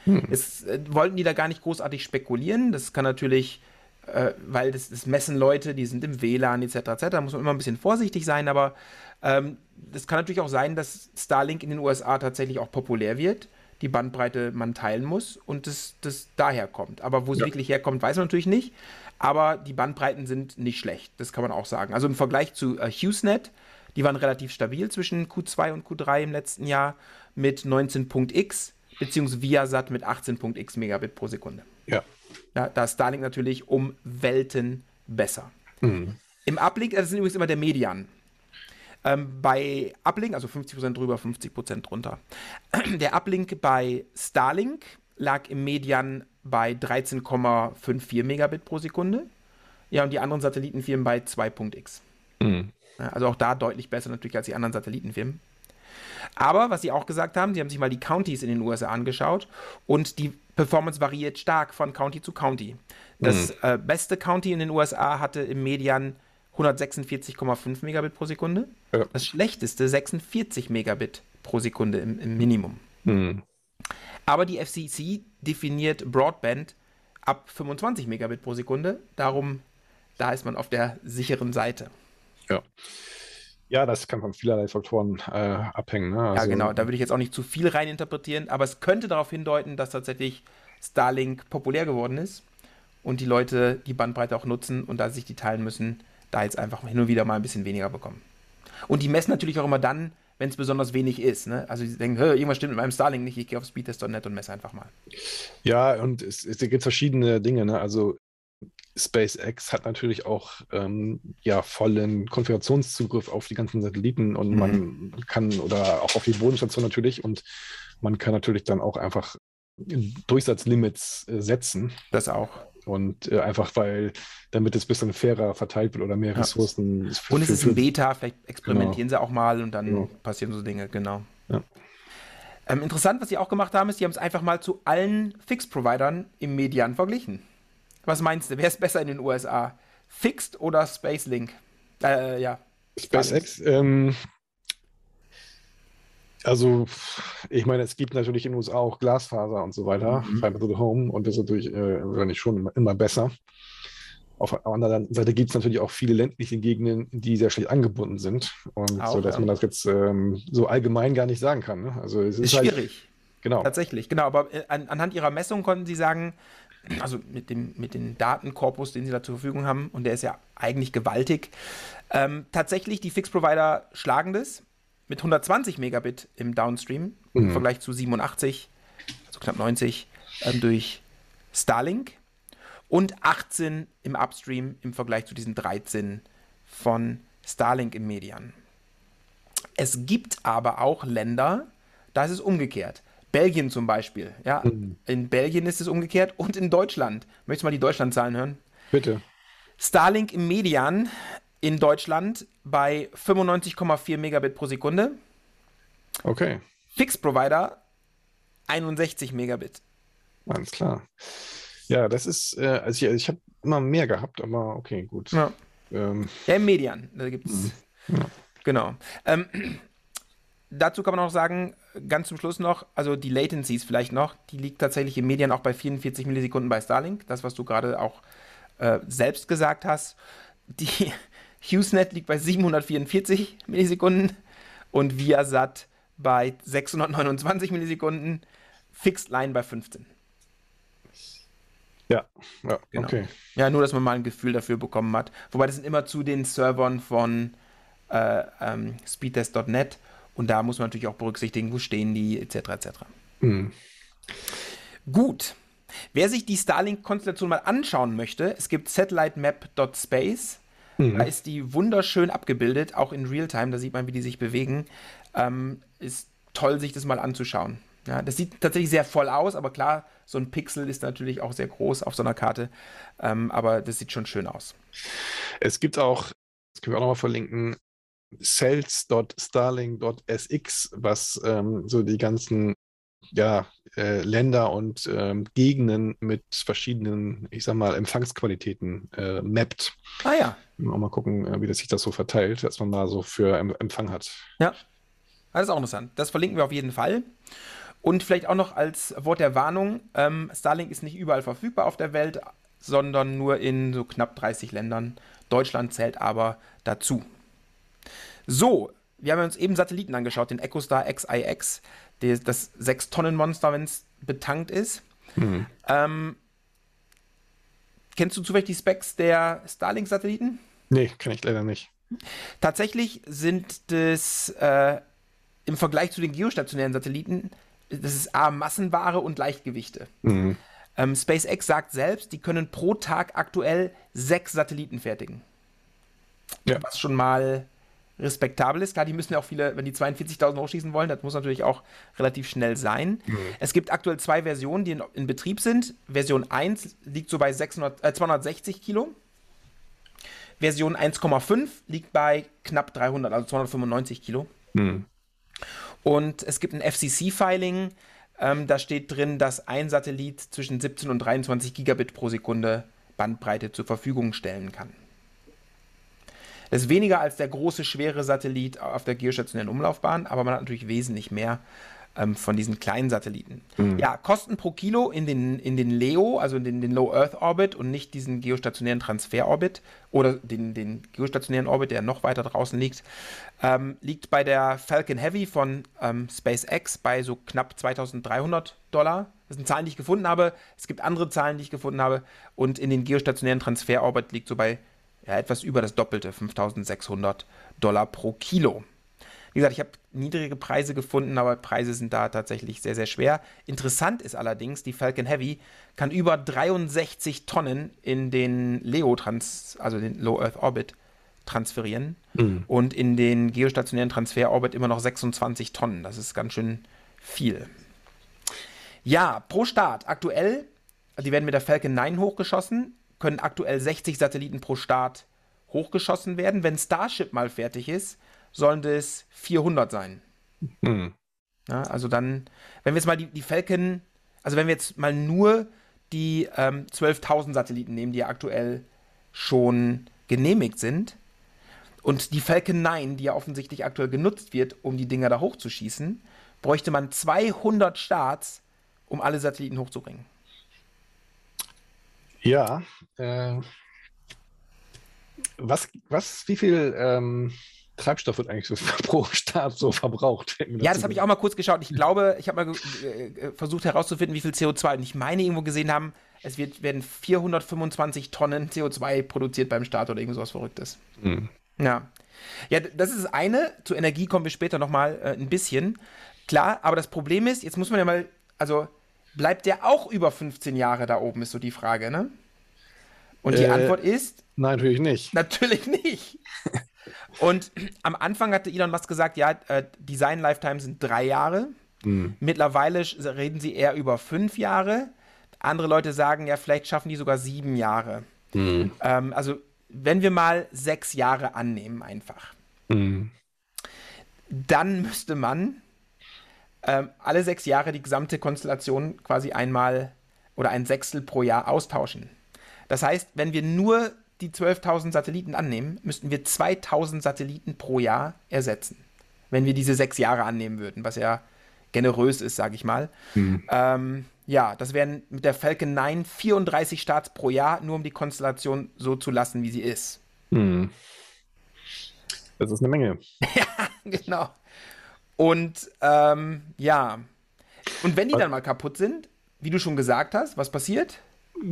Hm. Es äh, wollten die da gar nicht großartig spekulieren. Das kann natürlich, äh, weil das, das, messen Leute, die sind im WLAN etc. etc. Da muss man immer ein bisschen vorsichtig sein, aber ähm, das kann natürlich auch sein, dass Starlink in den USA tatsächlich auch populär wird die Bandbreite man teilen muss und das, das daher kommt. Aber wo es ja. wirklich herkommt, weiß man natürlich nicht. Aber die Bandbreiten sind nicht schlecht, das kann man auch sagen. Also im Vergleich zu äh, HughesNet, die waren relativ stabil zwischen Q2 und Q3 im letzten Jahr mit 19.x beziehungsweise Viasat mit 18.x Megabit pro Sekunde. Ja. ja. Da ist Starlink natürlich um Welten besser. Mhm. Im Uplink, das ist übrigens immer der Median. Ähm, bei Uplink, also 50% drüber, 50% drunter. Der Uplink bei Starlink lag im Median bei 13,54 Megabit pro Sekunde. Ja, und die anderen Satellitenfirmen bei 2.x. Mhm. Also auch da deutlich besser natürlich als die anderen Satellitenfirmen. Aber was sie auch gesagt haben, sie haben sich mal die Counties in den USA angeschaut und die Performance variiert stark von County zu County. Das mhm. äh, beste County in den USA hatte im Median 146,5 Megabit pro Sekunde. Ja. Das schlechteste 46 Megabit pro Sekunde im, im Minimum. Mhm. Aber die FCC definiert Broadband ab 25 Megabit pro Sekunde. Darum, da ist man auf der sicheren Seite. Ja. Ja, das kann von vielerlei Faktoren äh, abhängen. Ne? Also, ja, genau. Da würde ich jetzt auch nicht zu viel reininterpretieren, aber es könnte darauf hindeuten, dass tatsächlich Starlink populär geworden ist und die Leute die Bandbreite auch nutzen und da sich die teilen müssen, da jetzt einfach hin und wieder mal ein bisschen weniger bekommen. Und die messen natürlich auch immer dann, wenn es besonders wenig ist. Ne? Also sie denken, irgendwas stimmt mit meinem Starlink nicht, ich gehe auf speedtest.net und messe einfach mal. Ja, und es, es gibt verschiedene Dinge. Ne? Also SpaceX hat natürlich auch ähm, ja, vollen Konfigurationszugriff auf die ganzen Satelliten und mhm. man kann, oder auch auf die Bodenstation natürlich, und man kann natürlich dann auch einfach Durchsatzlimits äh, setzen. Das auch. Und äh, einfach, weil, damit es ein bisschen fairer verteilt wird oder mehr Ressourcen. Ja. Für, und es ist ein Beta, vielleicht experimentieren genau. sie auch mal und dann genau. passieren so Dinge, genau. Ja. Ähm, interessant, was sie auch gemacht haben, ist, sie haben es einfach mal zu allen Fix-Providern im Median verglichen. Was meinst du, wer ist besser in den USA? Fixed oder Spacelink? Äh, ja. SpaceX, ähm, also, ich meine, es gibt natürlich in den USA auch Glasfaser und so weiter, mhm. Fiber to the Home, und das ist natürlich, äh, nicht schon immer besser. Auf der anderen Seite gibt es natürlich auch viele ländliche Gegenden, die sehr schlecht angebunden sind. Und auch, so, dass ja. man das jetzt ähm, so allgemein gar nicht sagen kann. Ne? Also es ist, ist halt, schwierig. Genau. Tatsächlich, genau. Aber äh, an, anhand ihrer Messung konnten sie sagen, also mit dem, mit dem Datenkorpus, den sie da zur Verfügung haben, und der ist ja eigentlich gewaltig, ähm, tatsächlich die Fix-Provider schlagen das mit 120 Megabit im Downstream mhm. im Vergleich zu 87, also knapp 90, ähm, durch Starlink und 18 im Upstream im Vergleich zu diesen 13 von Starlink im Median. Es gibt aber auch Länder, da ist es umgekehrt. Belgien zum Beispiel. Ja, mhm. in Belgien ist es umgekehrt und in Deutschland. Möchtest du mal die Deutschlandzahlen hören? Bitte. Starlink im Median in Deutschland bei 95,4 Megabit pro Sekunde. Okay. Fixed Provider 61 Megabit. Alles klar. Ja, das ist, äh, also ich, ich habe immer mehr gehabt, aber okay, gut. Ja, ähm, ja im Median. Da gibt es. Mhm. Ja. Genau. Ähm, dazu kann man auch sagen, ganz zum Schluss noch, also die Latencies vielleicht noch, die liegt tatsächlich im Median auch bei 44 Millisekunden bei Starlink. Das, was du gerade auch äh, selbst gesagt hast. Die HughesNet liegt bei 744 Millisekunden und Viasat bei 629 Millisekunden. Fixed Line bei 15. Ja, ja genau. okay. Ja, nur, dass man mal ein Gefühl dafür bekommen hat. Wobei das sind immer zu den Servern von äh, ähm, speedtest.net und da muss man natürlich auch berücksichtigen, wo stehen die, etc. etc. Mhm. Gut. Wer sich die Starlink-Konstellation mal anschauen möchte, es gibt satellite-map.space. Mhm. Da ist die wunderschön abgebildet, auch in Realtime. Da sieht man, wie die sich bewegen. Ähm, ist toll, sich das mal anzuschauen. Ja, das sieht tatsächlich sehr voll aus, aber klar, so ein Pixel ist natürlich auch sehr groß auf so einer Karte. Ähm, aber das sieht schon schön aus. Es gibt auch, das können wir auch nochmal verlinken, cells.starling.sx, was ähm, so die ganzen ja, äh, Länder und ähm, Gegenden mit verschiedenen, ich sag mal, Empfangsqualitäten äh, mappt. Ah ja. Auch mal gucken, äh, wie das sich das so verteilt, dass man mal so für em Empfang hat. Ja. Das ist auch interessant. Das verlinken wir auf jeden Fall. Und vielleicht auch noch als Wort der Warnung: ähm, Starlink ist nicht überall verfügbar auf der Welt, sondern nur in so knapp 30 Ländern. Deutschland zählt aber dazu. So, wir haben uns eben Satelliten angeschaut, den EchoStar XIX, das 6-Tonnen-Monster, wenn es betankt ist. Mhm. Ähm, kennst du zufällig die Specs der Starlink-Satelliten? Nee, kann ich leider nicht. Tatsächlich sind das äh, im Vergleich zu den geostationären Satelliten, das ist A, Massenware und Leichtgewichte. Mhm. Ähm, SpaceX sagt selbst, die können pro Tag aktuell sechs Satelliten fertigen. Ja. Was schon mal respektabel ist. Klar, die müssen ja auch viele, wenn die 42.000 hochschießen wollen, das muss natürlich auch relativ schnell sein. Mhm. Es gibt aktuell zwei Versionen, die in, in, Betrieb sind. Version 1 liegt so bei 600, äh, 260 Kilo. Version 1,5 liegt bei knapp 300, also 295 Kilo. Mhm. Und es gibt ein FCC-Filing, ähm, da steht drin, dass ein Satellit zwischen 17 und 23 Gigabit pro Sekunde Bandbreite zur Verfügung stellen kann. Das ist weniger als der große, schwere Satellit auf der geostationären Umlaufbahn, aber man hat natürlich wesentlich mehr ähm, von diesen kleinen Satelliten. Mhm. Ja, Kosten pro Kilo in den, in den LEO, also in den, den Low Earth Orbit und nicht diesen geostationären Transfer-Orbit oder den, den geostationären Orbit, der noch weiter draußen liegt, ähm, liegt bei der Falcon Heavy von ähm, SpaceX bei so knapp 2300 Dollar. Das sind Zahlen, die ich gefunden habe. Es gibt andere Zahlen, die ich gefunden habe. Und in den geostationären Transfer-Orbit liegt so bei ja, etwas über das Doppelte, 5600 Dollar pro Kilo. Wie gesagt, ich habe niedrige Preise gefunden, aber Preise sind da tatsächlich sehr, sehr schwer. Interessant ist allerdings, die Falcon Heavy kann über 63 Tonnen in den LEO, -Trans also den Low Earth Orbit, transferieren mhm. und in den geostationären Transfer-Orbit immer noch 26 Tonnen. Das ist ganz schön viel. Ja, pro Start aktuell, die werden mit der Falcon 9 hochgeschossen können aktuell 60 Satelliten pro Start hochgeschossen werden. Wenn Starship mal fertig ist, sollen das 400 sein. Mhm. Ja, also dann, wenn wir jetzt mal die, die Falcon, also wenn wir jetzt mal nur die ähm, 12.000 Satelliten nehmen, die ja aktuell schon genehmigt sind, und die Falcon 9, die ja offensichtlich aktuell genutzt wird, um die Dinger da hochzuschießen, bräuchte man 200 Starts, um alle Satelliten hochzubringen. Ja. Äh, was, was, wie viel ähm, Treibstoff wird eigentlich so pro Start so verbraucht? Ja, das habe ich auch mal kurz geschaut. Ich glaube, ich habe mal äh, versucht herauszufinden, wie viel CO2. Und ich meine, irgendwo gesehen haben, es wird, werden 425 Tonnen CO2 produziert beim Start oder irgend sowas Verrücktes. Mhm. Ja. Ja, das ist das eine. Zur Energie kommen wir später nochmal äh, ein bisschen. Klar, aber das Problem ist, jetzt muss man ja mal, also bleibt der auch über 15 Jahre da oben, ist so die Frage, ne? Und die äh, Antwort ist? Nein, natürlich nicht. Natürlich nicht. Und am Anfang hatte Elon Musk gesagt, ja, äh, Design Lifetime sind drei Jahre. Mhm. Mittlerweile reden sie eher über fünf Jahre. Andere Leute sagen, ja, vielleicht schaffen die sogar sieben Jahre. Mhm. Ähm, also, wenn wir mal sechs Jahre annehmen, einfach, mhm. dann müsste man ähm, alle sechs Jahre die gesamte Konstellation quasi einmal oder ein Sechstel pro Jahr austauschen. Das heißt, wenn wir nur die 12.000 Satelliten annehmen, müssten wir 2.000 Satelliten pro Jahr ersetzen. Wenn wir diese sechs Jahre annehmen würden, was ja generös ist, sage ich mal. Mhm. Ähm, ja, das wären mit der Falcon 9 34 Starts pro Jahr, nur um die Konstellation so zu lassen, wie sie ist. Mhm. Das ist eine Menge. ja, genau. Und ähm, ja, und wenn die dann mal kaputt sind, wie du schon gesagt hast, was passiert?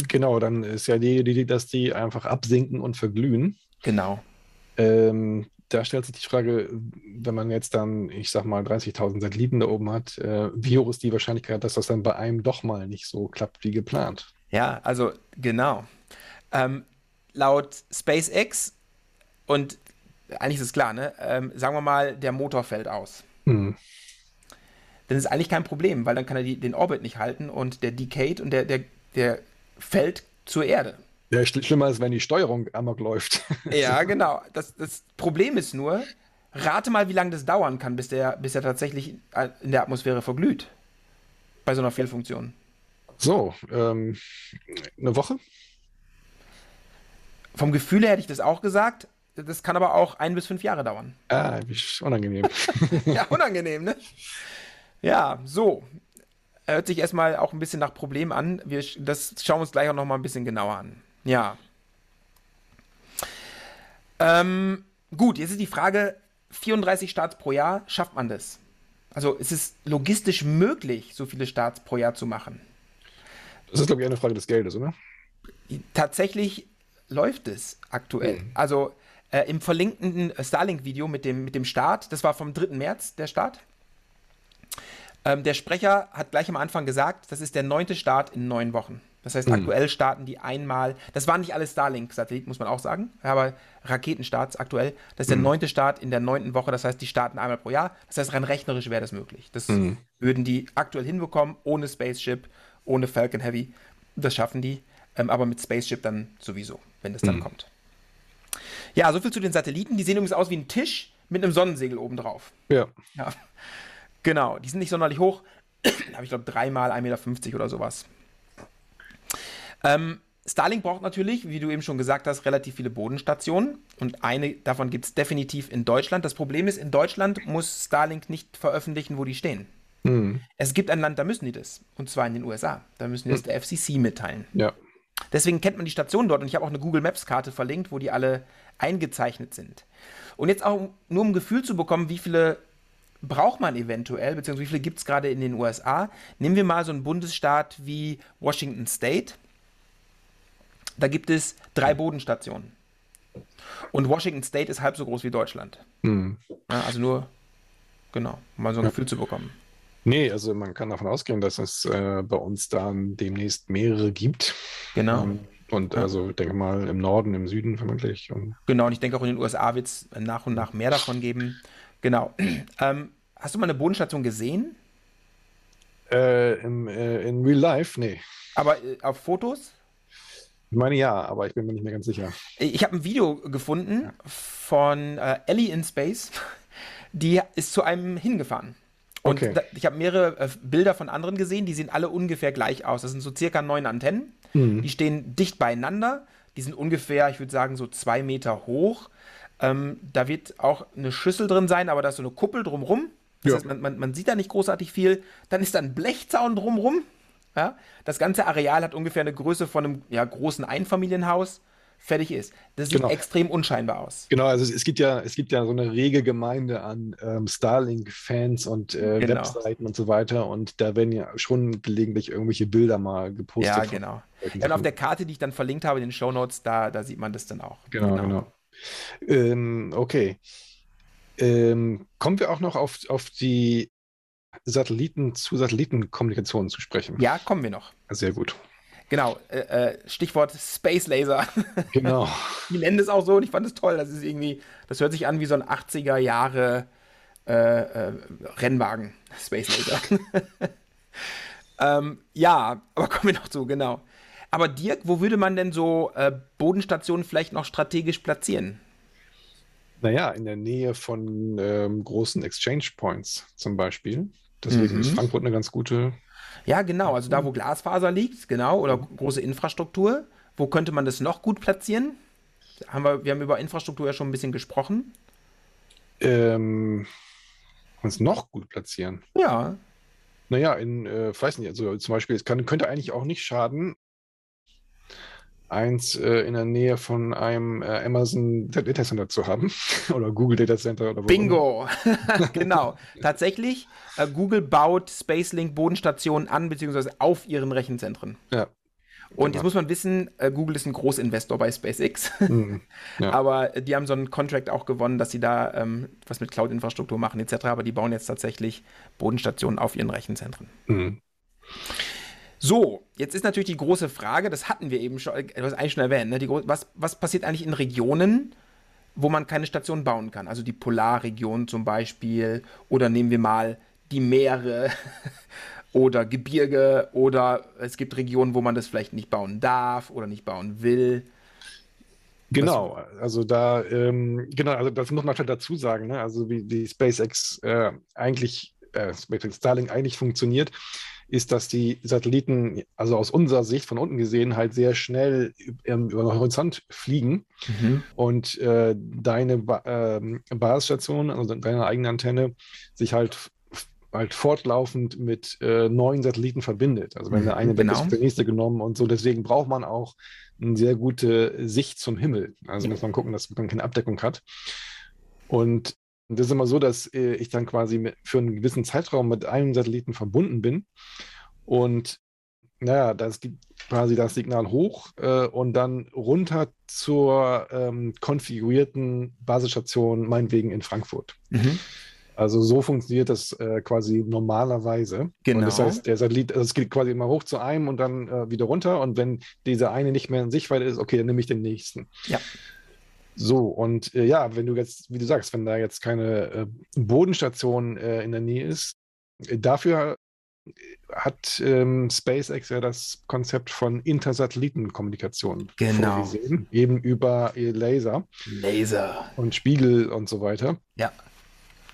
Genau, dann ist ja die Idee, dass die einfach absinken und verglühen. Genau. Ähm, da stellt sich die Frage, wenn man jetzt dann, ich sag mal, 30.000 Satelliten da oben hat, äh, wie hoch ist die Wahrscheinlichkeit, dass das dann bei einem doch mal nicht so klappt wie geplant? Ja, also genau. Ähm, laut SpaceX, und eigentlich ist es klar, ne? Ähm, sagen wir mal, der Motor fällt aus. Hm. Dann ist eigentlich kein Problem, weil dann kann er die, den Orbit nicht halten und der decayed und der, der, der fällt zur Erde. Ja, schlimmer ist, wenn die Steuerung amok läuft. ja, genau. Das, das Problem ist nur, rate mal, wie lange das dauern kann, bis der, bis er tatsächlich in der Atmosphäre verglüht. Bei so einer Fehlfunktion. So, ähm, eine Woche? Vom Gefühl her hätte ich das auch gesagt. Das kann aber auch ein bis fünf Jahre dauern. Ah, wie unangenehm. ja, unangenehm, ne? Ja, so hört sich erstmal auch ein bisschen nach Problem an. Wir, das schauen wir uns gleich auch noch mal ein bisschen genauer an. Ja. Ähm, gut, jetzt ist die Frage, 34 Starts pro Jahr, schafft man das? Also ist es logistisch möglich, so viele Starts pro Jahr zu machen? Das ist, glaube ich, eine Frage des Geldes, oder? Tatsächlich läuft es aktuell. Mhm. Also äh, im verlinkten Starlink-Video mit dem, mit dem Start, das war vom 3. März der Start, ähm, der Sprecher hat gleich am Anfang gesagt, das ist der neunte Start in neun Wochen. Das heißt, mhm. aktuell starten die einmal, das waren nicht alle Starlink-Satelliten, muss man auch sagen, aber Raketenstarts aktuell. Das ist der mhm. neunte Start in der neunten Woche, das heißt, die starten einmal pro Jahr. Das heißt, rein rechnerisch wäre das möglich. Das mhm. würden die aktuell hinbekommen, ohne Spaceship, ohne Falcon Heavy. Das schaffen die, ähm, aber mit Spaceship dann sowieso, wenn das dann mhm. kommt. Ja, soviel zu den Satelliten. Die sehen übrigens aus wie ein Tisch mit einem Sonnensegel oben drauf. Ja. ja. Genau, die sind nicht sonderlich hoch. Aber ich glaube, dreimal 1,50 Meter oder sowas. Ähm, Starlink braucht natürlich, wie du eben schon gesagt hast, relativ viele Bodenstationen. Und eine davon gibt es definitiv in Deutschland. Das Problem ist, in Deutschland muss Starlink nicht veröffentlichen, wo die stehen. Mhm. Es gibt ein Land, da müssen die das. Und zwar in den USA. Da müssen die das der FCC mitteilen. Ja. Deswegen kennt man die Stationen dort. Und ich habe auch eine Google Maps-Karte verlinkt, wo die alle eingezeichnet sind. Und jetzt auch nur um ein Gefühl zu bekommen, wie viele braucht man eventuell, beziehungsweise wie viele gibt es gerade in den USA? Nehmen wir mal so einen Bundesstaat wie Washington State. Da gibt es drei Bodenstationen. Und Washington State ist halb so groß wie Deutschland. Mhm. Ja, also nur, genau, um mal so ein ja. Gefühl zu bekommen. Nee, also man kann davon ausgehen, dass es äh, bei uns dann demnächst mehrere gibt. Genau. Ähm, und ja. also, ich denke mal, im Norden, im Süden vermutlich. Und genau, und ich denke auch in den USA wird es nach und nach mehr davon geben. Genau. Ähm, hast du mal eine Bodenstation gesehen? Äh, im, äh, in Real Life? Nee. Aber äh, auf Fotos? Ich meine ja, aber ich bin mir nicht mehr ganz sicher. Ich habe ein Video gefunden von äh, Ellie in Space. Die ist zu einem hingefahren. Und okay. da, ich habe mehrere äh, Bilder von anderen gesehen, die sehen alle ungefähr gleich aus. Das sind so circa neun Antennen. Mhm. Die stehen dicht beieinander. Die sind ungefähr, ich würde sagen, so zwei Meter hoch. Ähm, da wird auch eine Schüssel drin sein, aber da ist so eine Kuppel drumrum. Das ja. heißt, man, man, man, sieht da nicht großartig viel. Dann ist da ein Blechzaun drumrum. Ja? Das ganze Areal hat ungefähr eine Größe von einem ja, großen Einfamilienhaus. Fertig ist. Das sieht genau. extrem unscheinbar aus. Genau, also es, gibt ja, es gibt ja so eine rege Gemeinde an ähm, Starlink-Fans und äh, genau. Webseiten und so weiter. Und da werden ja schon gelegentlich irgendwelche Bilder mal gepostet. Ja, genau. Ja, und auf der Karte, die ich dann verlinkt habe in den Show Notes, da, da sieht man das dann auch. Genau, genau. genau. Ähm, okay. Ähm, kommen wir auch noch auf, auf die Satelliten zu Satellitenkommunikation zu sprechen? Ja, kommen wir noch. Sehr gut. Genau, äh, äh Stichwort Space Laser. Genau. Die nennen es auch so und ich fand es toll. Das ist irgendwie, das hört sich an wie so ein 80er Jahre äh, äh, Rennwagen, Space Laser. ähm, ja, aber kommen wir noch zu, genau. Aber Dirk, wo würde man denn so äh, Bodenstationen vielleicht noch strategisch platzieren? Naja, in der Nähe von ähm, großen Exchange Points zum Beispiel. Deswegen mhm. ist Frankfurt eine ganz gute. Ja, genau. Also da, wo Glasfaser liegt, genau, oder große Infrastruktur. Wo könnte man das noch gut platzieren? Haben wir, wir haben über Infrastruktur ja schon ein bisschen gesprochen. Ähm, uns noch gut platzieren. Ja. Naja, in, äh, weiß nicht, also zum Beispiel, es kann, könnte eigentlich auch nicht schaden, eins äh, in der Nähe von einem äh, Amazon Data Center zu haben oder Google Data Center oder wo Bingo! genau. Tatsächlich, äh, Google baut Spacelink Bodenstationen an beziehungsweise auf ihren Rechenzentren. Ja. Und jetzt muss man wissen, äh, Google ist ein Großinvestor bei SpaceX. Mhm, ja. Aber die haben so einen Contract auch gewonnen, dass sie da ähm, was mit Cloud-Infrastruktur machen etc. Aber die bauen jetzt tatsächlich Bodenstationen auf ihren Rechenzentren. Mhm. So, jetzt ist natürlich die große Frage, das hatten wir eben schon, äh, du hast eigentlich schon erwähnt, ne? die, was, was passiert eigentlich in Regionen, wo man keine Station bauen kann? Also die Polarregion zum Beispiel oder nehmen wir mal die Meere oder Gebirge oder es gibt Regionen, wo man das vielleicht nicht bauen darf oder nicht bauen will. Genau, also da, ähm, genau, also das muss man halt dazu sagen, ne? also wie die SpaceX äh, eigentlich, äh, SpaceX Starlink eigentlich funktioniert, ist, dass die Satelliten, also aus unserer Sicht von unten gesehen, halt sehr schnell ähm, über den Horizont fliegen mhm. und äh, deine ba äh, Basisstation, also deine eigene Antenne, sich halt halt fortlaufend mit äh, neuen Satelliten verbindet. Also wenn der eine genau. weg ist, der nächste genommen und so. Deswegen braucht man auch eine sehr gute Sicht zum Himmel. Also muss man gucken, dass man keine Abdeckung hat. Und das ist immer so, dass äh, ich dann quasi mit, für einen gewissen Zeitraum mit einem Satelliten verbunden bin. Und naja, das gibt quasi das Signal hoch äh, und dann runter zur ähm, konfigurierten Basisstation, meinetwegen in Frankfurt. Mhm. Also so funktioniert das äh, quasi normalerweise. Genau. Und das heißt, der Satellit, also es geht quasi immer hoch zu einem und dann äh, wieder runter. Und wenn dieser eine nicht mehr in Sichtweite ist, okay, dann nehme ich den nächsten. Ja. So, und äh, ja, wenn du jetzt, wie du sagst, wenn da jetzt keine äh, Bodenstation äh, in der Nähe ist, äh, dafür hat ähm, SpaceX ja das Konzept von Intersatellitenkommunikation genau. vorgesehen, eben über Laser. Laser. Und Spiegel und so weiter. Ja.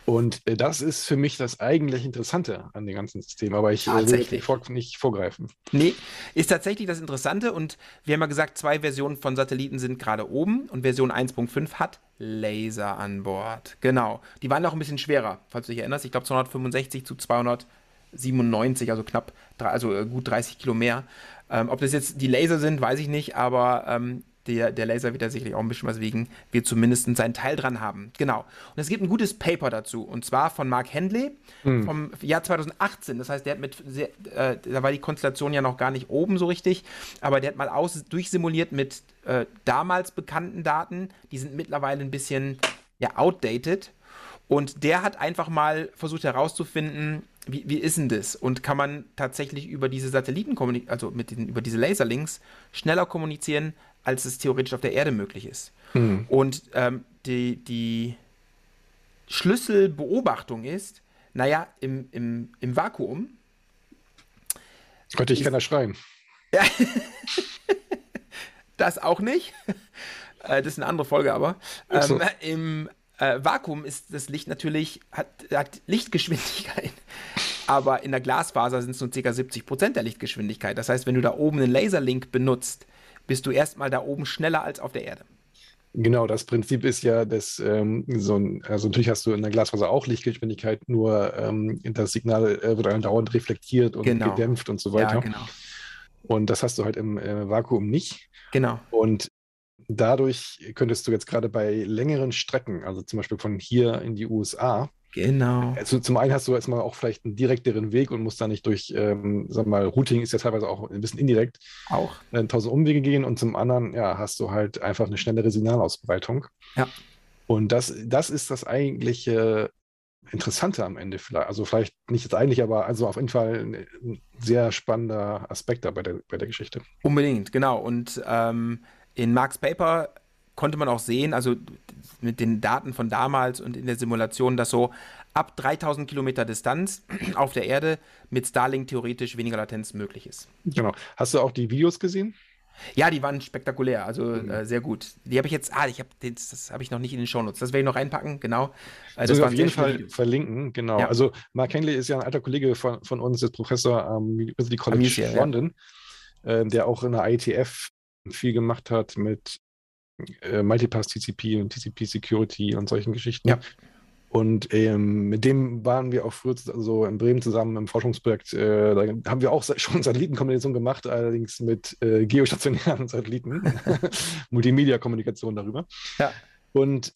Und äh, das ist für mich das eigentlich Interessante an dem ganzen System, aber ich äh, will nicht, vor, nicht vorgreifen. Nee, ist tatsächlich das Interessante und wir haben ja gesagt, zwei Versionen von Satelliten sind gerade oben und Version 1.5 hat Laser an Bord. Genau. Die waren auch ein bisschen schwerer, falls du dich erinnerst. Ich glaube 265 zu 297, also knapp, also äh, gut 30 Kilo mehr. Ähm, ob das jetzt die Laser sind, weiß ich nicht, aber ähm, der, der Laser wird da sicherlich auch ein bisschen was wiegen, wird zumindest seinen Teil dran haben. Genau. Und es gibt ein gutes Paper dazu, und zwar von Mark Handley hm. vom Jahr 2018. Das heißt, der hat mit, sehr, äh, da war die Konstellation ja noch gar nicht oben so richtig, aber der hat mal aus, durchsimuliert mit äh, damals bekannten Daten. Die sind mittlerweile ein bisschen ja, outdated. Und der hat einfach mal versucht herauszufinden, wie, wie ist denn das? Und kann man tatsächlich über diese Satelliten also mit den, über diese Laserlinks schneller kommunizieren, als es theoretisch auf der Erde möglich ist. Mhm. Und ähm, die, die Schlüsselbeobachtung ist, naja, im, im, im Vakuum. Könnte ich keiner schreien. Ja. das auch nicht. Äh, das ist eine andere Folge, aber. So. Ähm, Im äh, Vakuum ist das Licht natürlich, hat, hat Lichtgeschwindigkeit. Aber in der Glasfaser sind es nur ca. 70% der Lichtgeschwindigkeit. Das heißt, wenn du da oben einen Laserlink benutzt, bist du erstmal da oben schneller als auf der Erde. Genau, das Prinzip ist ja, dass ähm, so ein, also natürlich hast du in der Glasfaser auch Lichtgeschwindigkeit, nur ähm, das Signal äh, wird dann dauernd reflektiert und genau. gedämpft und so weiter. Ja, genau. Und das hast du halt im äh, Vakuum nicht. Genau. Und dadurch könntest du jetzt gerade bei längeren Strecken, also zum Beispiel von hier in die USA, Genau. Also zum einen hast du erstmal auch vielleicht einen direkteren Weg und musst da nicht durch, ähm, sag mal, Routing ist ja teilweise auch ein bisschen indirekt. Auch. Äh, tausend Umwege gehen und zum anderen, ja, hast du halt einfach eine schnellere Signalausbreitung. Ja. Und das, das ist das eigentliche Interessante am Ende vielleicht. Also vielleicht nicht jetzt eigentlich, aber also auf jeden Fall ein sehr spannender Aspekt da bei der, bei der Geschichte. Unbedingt, genau. Und ähm, in Marks Paper konnte man auch sehen, also mit den Daten von damals und in der Simulation, dass so ab 3000 Kilometer Distanz auf der Erde mit Starlink theoretisch weniger Latenz möglich ist. Genau. Hast du auch die Videos gesehen? Ja, die waren spektakulär, also mhm. äh, sehr gut. Die habe ich jetzt, ah, ich habe das, das habe ich noch nicht in den Shownotes. Das werde ich noch reinpacken, genau. Äh, das auf jeden Fall Videos. verlinken, genau. Ja. Also Mark Henley ist ja ein alter Kollege von, von uns, ist Professor am University College Amicia, London, ja. äh, der auch in der ITF viel gemacht hat mit äh, Multipass TCP und TCP Security und solchen Geschichten. Ja. Und ähm, mit dem waren wir auch früher also in Bremen zusammen im Forschungsprojekt. Äh, da haben wir auch schon Satellitenkommunikation gemacht, allerdings mit äh, geostationären Satelliten. Multimedia-Kommunikation darüber. Ja. Und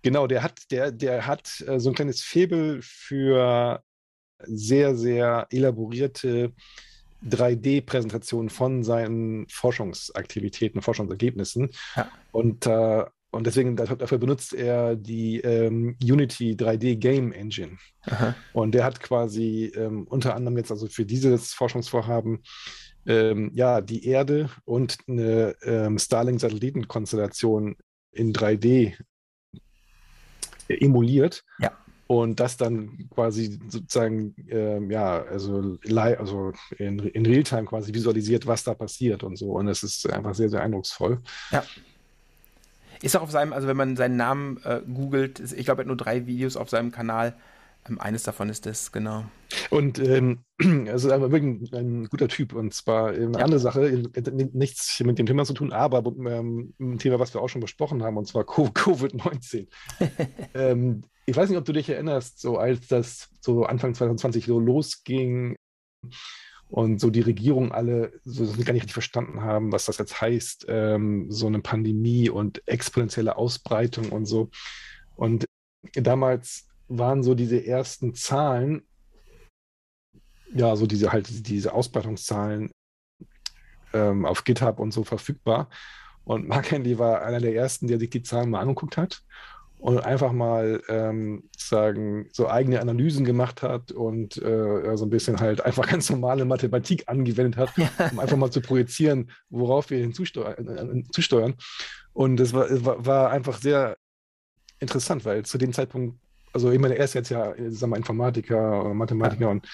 genau, der hat, der, der hat äh, so ein kleines Febel für sehr, sehr elaborierte 3D-Präsentationen von seinen Forschungsaktivitäten, Forschungsergebnissen. Ja. Und äh, und deswegen dafür benutzt er die ähm, Unity 3D Game Engine. Aha. Und der hat quasi ähm, unter anderem jetzt also für dieses Forschungsvorhaben ähm, ja die Erde und eine ähm, Starlink-Satellitenkonstellation in 3D emuliert. Ja. Und das dann quasi sozusagen, ähm, ja, also, also in, in Realtime quasi visualisiert, was da passiert und so. Und es ist einfach sehr, sehr eindrucksvoll. Ja. Ist auch auf seinem, also wenn man seinen Namen äh, googelt, ich glaube, er hat nur drei Videos auf seinem Kanal. Ähm, eines davon ist das, genau. Und ähm, also wirklich ein, ein, guter Typ. Und zwar eine ja. andere Sache, nichts mit dem Thema zu tun, aber ähm, ein Thema, was wir auch schon besprochen haben, und zwar Covid-19. ähm, ich weiß nicht, ob du dich erinnerst, so als das so Anfang 2020 so losging, und so die Regierung alle so gar nicht richtig verstanden haben, was das jetzt heißt, ähm, so eine Pandemie und exponentielle Ausbreitung und so. Und damals waren so diese ersten Zahlen, ja, so diese halt diese Ausbreitungszahlen ähm, auf GitHub und so verfügbar. Und Mark Henley war einer der ersten, der sich die Zahlen mal angeguckt hat und einfach mal ähm, sagen, so eigene Analysen gemacht hat und äh, so ein bisschen halt einfach ganz normale Mathematik angewendet hat, um einfach mal zu projizieren, worauf wir hinzusteuern. Äh, und es war, war, einfach sehr interessant, weil zu dem Zeitpunkt, also ich meine, er ist jetzt ja, sagen wir, Informatiker oder Mathematiker ja. und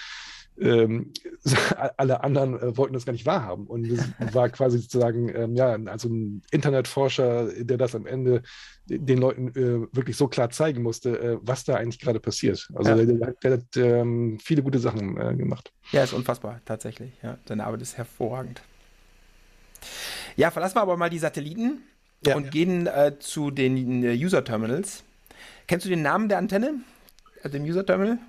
ähm, alle anderen äh, wollten das gar nicht wahrhaben. Und es war quasi sozusagen, ähm, ja, also ein Internetforscher, der das am Ende den Leuten äh, wirklich so klar zeigen musste, äh, was da eigentlich gerade passiert. Also ja. der, der, der, hat ähm, viele gute Sachen äh, gemacht. Ja, ist unfassbar, tatsächlich. Ja, seine Arbeit ist hervorragend. Ja, verlassen wir aber mal die Satelliten ja, und gehen äh, zu den äh, User-Terminals. Kennst du den Namen der Antenne? Dem User-Terminal?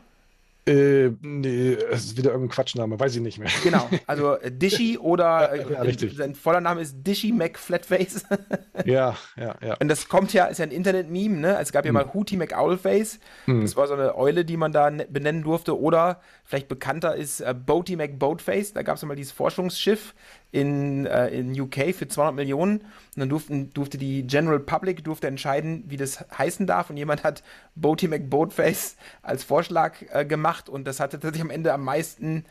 Äh, nee, es ist wieder irgendein Quatschname, weiß ich nicht mehr. Genau, also äh, Dishy oder ja, ja, äh, sein voller Name ist Dishy McFlatface. ja, ja, ja. Und das kommt ja, ist ja ein Internet-Meme, ne? Es gab ja hm. mal Hootie McOwlface. Hm. Das war so eine Eule, die man da ne, benennen durfte. Oder vielleicht bekannter ist äh, Boaty McBoatface. Da gab es mal dieses Forschungsschiff in, äh, in UK für 200 Millionen. Und dann durften, durfte die General Public durfte entscheiden, wie das heißen darf. Und jemand hat Boaty McBoatface als Vorschlag äh, gemacht. Und das hatte tatsächlich am Ende am meisten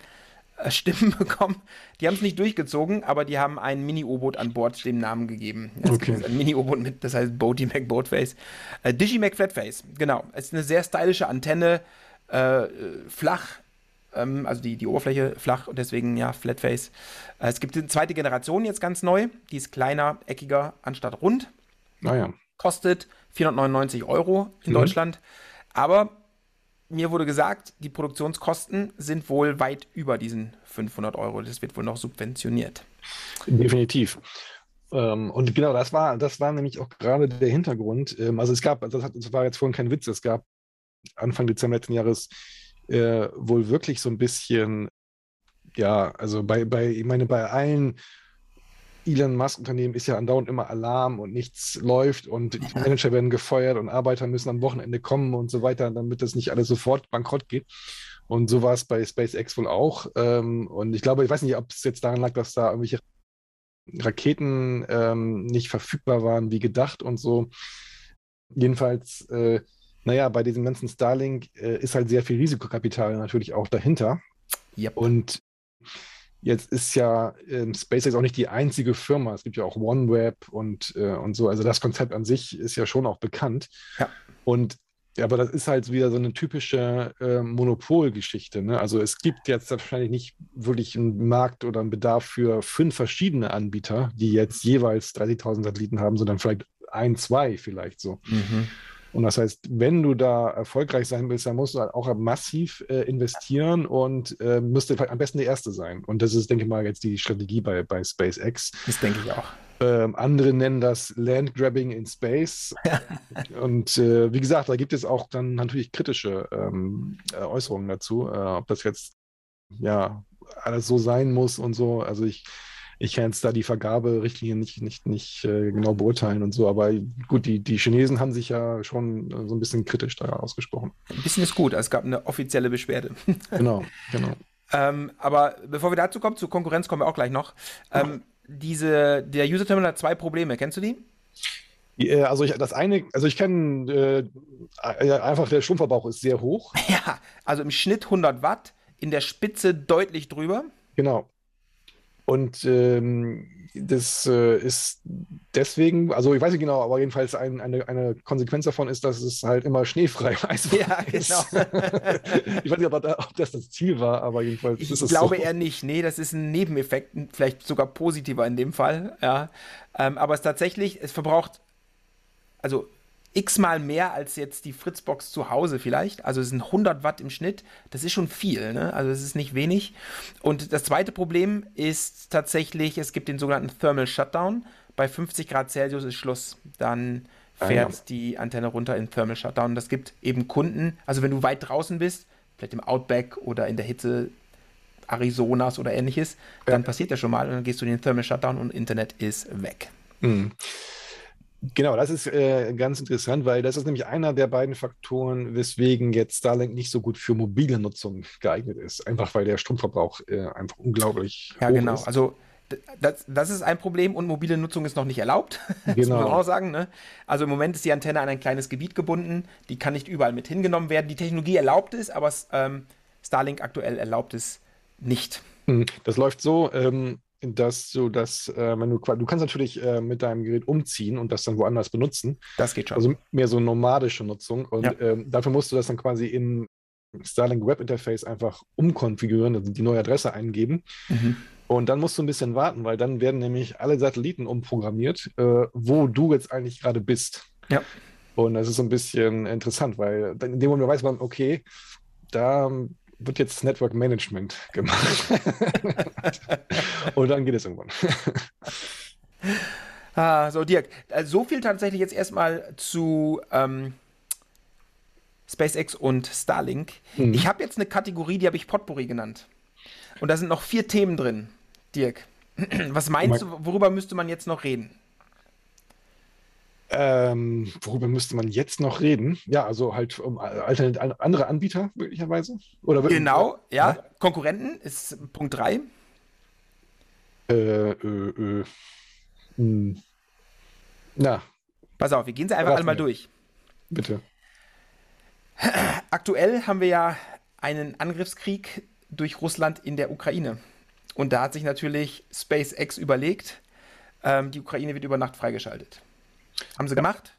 äh, Stimmen bekommen. Die haben es nicht durchgezogen, aber die haben ein Mini-U-Boot an Bord dem Namen gegeben. Es okay. ein Mini-U-Boot mit, das heißt Boaty McBoatface. Äh, Digi McFlatface, genau. Es ist eine sehr stylische Antenne, äh, flach, ähm, also die, die Oberfläche flach und deswegen ja Flatface. Äh, es gibt die zweite Generation jetzt ganz neu, die ist kleiner, eckiger anstatt rund. Naja. Ah, Kostet 499 Euro in mhm. Deutschland. Aber mir wurde gesagt, die Produktionskosten sind wohl weit über diesen 500 Euro. Das wird wohl noch subventioniert. Definitiv. Ähm, und genau, das war, das war nämlich auch gerade der Hintergrund. Ähm, also es gab, das, hat, das war jetzt vorhin kein Witz, es gab Anfang Dezember letzten Jahres äh, wohl wirklich so ein bisschen, ja, also bei, bei, ich meine, bei allen Elon Musk-Unternehmen ist ja andauernd immer Alarm und nichts läuft und die Manager werden gefeuert und Arbeiter müssen am Wochenende kommen und so weiter, damit das nicht alles sofort bankrott geht. Und so war es bei SpaceX wohl auch. Ähm, und ich glaube, ich weiß nicht, ob es jetzt daran lag, dass da irgendwelche Raketen ähm, nicht verfügbar waren wie gedacht und so. Jedenfalls äh, naja, bei diesem ganzen Starlink äh, ist halt sehr viel Risikokapital natürlich auch dahinter. Yep. Und Jetzt ist ja ähm, SpaceX auch nicht die einzige Firma. Es gibt ja auch OneWeb und, äh, und so. Also das Konzept an sich ist ja schon auch bekannt. Ja. Und aber das ist halt wieder so eine typische äh, Monopolgeschichte. Ne? Also es gibt jetzt wahrscheinlich nicht wirklich einen Markt oder einen Bedarf für fünf verschiedene Anbieter, die jetzt jeweils 30.000 Satelliten haben, sondern vielleicht ein, zwei vielleicht so. Mhm. Und das heißt, wenn du da erfolgreich sein willst, dann musst du halt auch massiv äh, investieren und äh, müsste am besten der Erste sein. Und das ist, denke ich mal, jetzt die Strategie bei, bei SpaceX. Das denke ich auch. Ähm, andere nennen das Landgrabbing in Space. und äh, wie gesagt, da gibt es auch dann natürlich kritische ähm, äh, Äußerungen dazu, äh, ob das jetzt ja alles so sein muss und so. Also ich ich kann jetzt da die Vergaberichtlinien nicht, nicht, nicht äh, genau beurteilen und so, aber gut, die, die Chinesen haben sich ja schon äh, so ein bisschen kritisch da ausgesprochen. Ein bisschen ist gut, es gab eine offizielle Beschwerde. Genau, genau. ähm, aber bevor wir dazu kommen, zur Konkurrenz kommen wir auch gleich noch. Ähm, diese, der User Terminal hat zwei Probleme, kennst du die? Äh, also ich, das eine, also ich kenne äh, einfach der Stromverbrauch ist sehr hoch. Ja, also im Schnitt 100 Watt, in der Spitze deutlich drüber. Genau. Und ähm, das äh, ist deswegen, also ich weiß nicht genau, aber jedenfalls ein, eine, eine Konsequenz davon ist, dass es halt immer schneefrei ist. Ja, genau. ich weiß nicht, ob, ob, das das Ziel war, aber jedenfalls ich ist es glaube so. eher nicht. Nee, das ist ein Nebeneffekt, vielleicht sogar positiver in dem Fall. Ja. Ähm, aber es tatsächlich, es verbraucht, also x-mal mehr als jetzt die Fritzbox zu Hause vielleicht. Also es sind 100 Watt im Schnitt. Das ist schon viel, ne? Also es ist nicht wenig. Und das zweite Problem ist tatsächlich, es gibt den sogenannten Thermal Shutdown. Bei 50 Grad Celsius ist Schluss. Dann fährt ah, ja. die Antenne runter in Thermal Shutdown. Das gibt eben Kunden, also wenn du weit draußen bist, vielleicht im Outback oder in der Hitze Arizonas oder ähnliches, dann ja. passiert das schon mal und dann gehst du in den Thermal Shutdown und Internet ist weg. Mhm. Genau, das ist äh, ganz interessant, weil das ist nämlich einer der beiden Faktoren, weswegen jetzt Starlink nicht so gut für mobile Nutzung geeignet ist. Einfach weil der Stromverbrauch äh, einfach unglaublich ja, hoch genau. ist. Also das, das, ist ein Problem und mobile Nutzung ist noch nicht erlaubt. Genau. Das muss man auch sagen. Ne? Also im Moment ist die Antenne an ein kleines Gebiet gebunden. Die kann nicht überall mit hingenommen werden. Die Technologie erlaubt es, aber ähm, Starlink aktuell erlaubt es nicht. Hm, das läuft so. Ähm, dass du das, äh, wenn du du kannst natürlich äh, mit deinem Gerät umziehen und das dann woanders benutzen. Das geht schon. Also mehr so nomadische Nutzung. Und ja. ähm, dafür musst du das dann quasi in Starlink Web Interface einfach umkonfigurieren, also die neue Adresse eingeben. Mhm. Und dann musst du ein bisschen warten, weil dann werden nämlich alle Satelliten umprogrammiert, äh, wo du jetzt eigentlich gerade bist. Ja. Und das ist so ein bisschen interessant, weil in dem Moment weiß man, okay, da wird jetzt Network Management gemacht. und dann geht es irgendwann. ah, so, Dirk, äh, so viel tatsächlich jetzt erstmal zu ähm, SpaceX und Starlink. Mhm. Ich habe jetzt eine Kategorie, die habe ich Potpourri genannt. Und da sind noch vier Themen drin, Dirk. Was meinst du, worüber müsste man jetzt noch reden? Ähm, worüber müsste man jetzt noch reden? Ja, also halt um andere Anbieter möglicherweise? Oder genau, ja. ja. Konkurrenten ist Punkt 3. Äh, äh, äh. Hm. Na. Pass auf, wir gehen sie einfach alle mal durch. Bitte. Aktuell haben wir ja einen Angriffskrieg durch Russland in der Ukraine. Und da hat sich natürlich SpaceX überlegt, ähm, die Ukraine wird über Nacht freigeschaltet. Haben sie gemacht.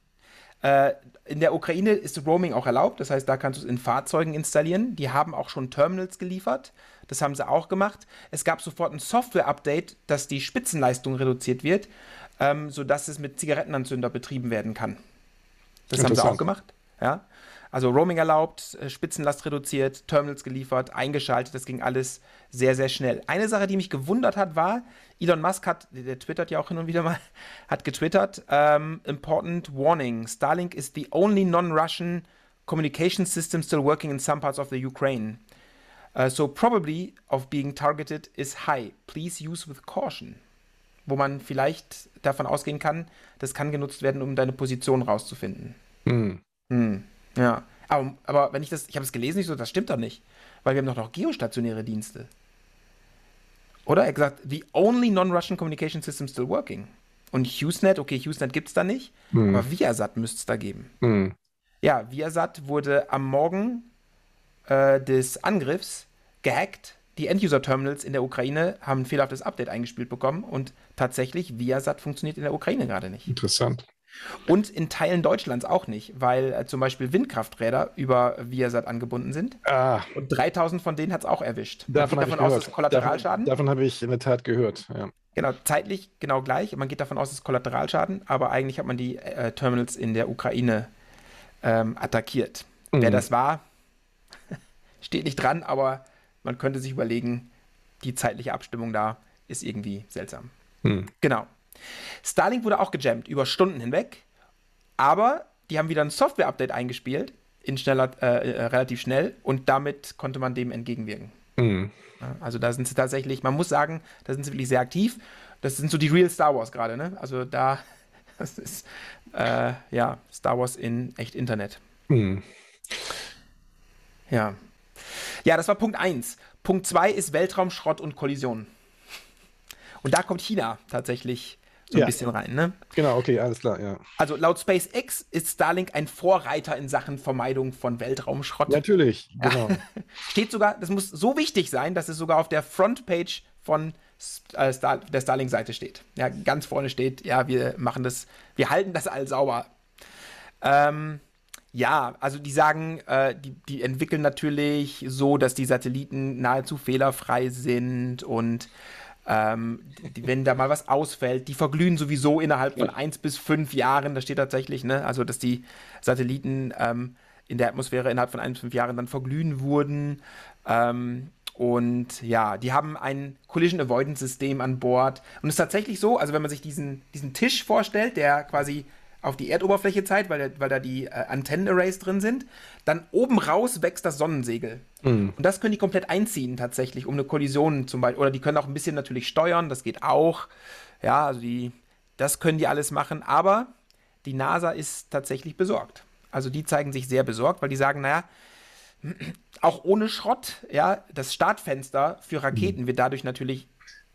Äh, in der Ukraine ist Roaming auch erlaubt, das heißt, da kannst du es in Fahrzeugen installieren. Die haben auch schon Terminals geliefert, das haben sie auch gemacht. Es gab sofort ein Software-Update, dass die Spitzenleistung reduziert wird, ähm, sodass es mit Zigarettenanzünder betrieben werden kann. Das haben sie auch gemacht. Ja. Also Roaming erlaubt, äh, Spitzenlast reduziert, Terminals geliefert, eingeschaltet, das ging alles sehr, sehr schnell. Eine Sache, die mich gewundert hat, war, Elon Musk hat, der twittert ja auch hin und wieder mal, hat getwittert, um, important warning, Starlink is the only non-Russian communication system still working in some parts of the Ukraine. Uh, so probably of being targeted is high. Please use with caution. Wo man vielleicht davon ausgehen kann, das kann genutzt werden, um deine Position rauszufinden. Hm. Hm. Ja. Aber, aber wenn ich das, ich habe es gelesen, ich so, das stimmt doch nicht. Weil wir haben doch noch geostationäre Dienste. Oder? Er hat gesagt, the only non-Russian communication system still working. Und HughesNet, okay, HughesNet gibt es da nicht, hm. aber Viasat müsste es da geben. Hm. Ja, Viasat wurde am Morgen äh, des Angriffs gehackt, die End-User-Terminals in der Ukraine haben ein fehlerhaftes Update eingespielt bekommen und tatsächlich Viasat funktioniert in der Ukraine gerade nicht. Interessant. Und in Teilen Deutschlands auch nicht, weil äh, zum Beispiel Windkrafträder über Viasat angebunden sind. Ah, Und 3000 von denen hat es auch erwischt. Man davon geht habe ich davon aus, dass Kollateralschaden. Davon, davon habe ich in der Tat gehört. Ja. Genau, zeitlich genau gleich. Man geht davon aus, es ist Kollateralschaden, aber eigentlich hat man die äh, Terminals in der Ukraine ähm, attackiert. Wer Mhm. das war, steht nicht dran, aber man könnte sich überlegen, die zeitliche Abstimmung da ist irgendwie seltsam. Hm. Genau. Starlink wurde auch gejammt über Stunden hinweg, aber die haben wieder ein Software-Update eingespielt, in schneller, äh, äh, relativ schnell, und damit konnte man dem entgegenwirken. Hm. Ja, Also da sind sie tatsächlich, man muss sagen, da sind sie wirklich sehr aktiv. Das sind so die Real Star Wars gerade, ne? Also da, das ist äh, ja Star Wars in echt Internet. Hm. Ja. Ja, das war Punkt 1. Punkt 2 ist Weltraumschrott und Kollision. Und da kommt China tatsächlich so ein Ja. bisschen rein, ne? Genau, okay, alles klar, ja. Also laut SpaceX ist Starlink ein Vorreiter in Sachen Vermeidung von Weltraumschrott. Natürlich, genau. Steht sogar, das muss so wichtig sein, dass es sogar auf der Frontpage von äh, Star, der Starlink-Seite steht. Ja, ganz vorne steht, ja, wir machen das, wir halten das all sauber. Ähm, ja, also die sagen, äh, die, die entwickeln natürlich so, dass die Satelliten nahezu fehlerfrei sind und ähm, die, wenn da mal was ausfällt, die verglühen sowieso innerhalb von eins bis fünf Jahren. Da steht tatsächlich, ne, also dass die Satelliten ähm, in der Atmosphäre innerhalb von ein bis fünf Jahren dann verglühen wurden. Ähm, und ja, die haben ein Collision Avoidance System an Bord. Und es ist tatsächlich so, also wenn man sich diesen, diesen Tisch vorstellt, der quasi auf die Erdoberfläche zeigt, weil, weil da die äh, Antennenarrays drin sind, dann oben raus wächst das Sonnensegel. Hm. Und das können die komplett einziehen tatsächlich, um eine Kollision zum Beispiel. Oder die können auch ein bisschen natürlich steuern, das geht auch. Ja, also die, das können die alles machen. Aber die NASA ist tatsächlich besorgt. Also die zeigen sich sehr besorgt, weil die sagen, naja, auch ohne Schrott, ja, das Startfenster für Raketen wird dadurch natürlich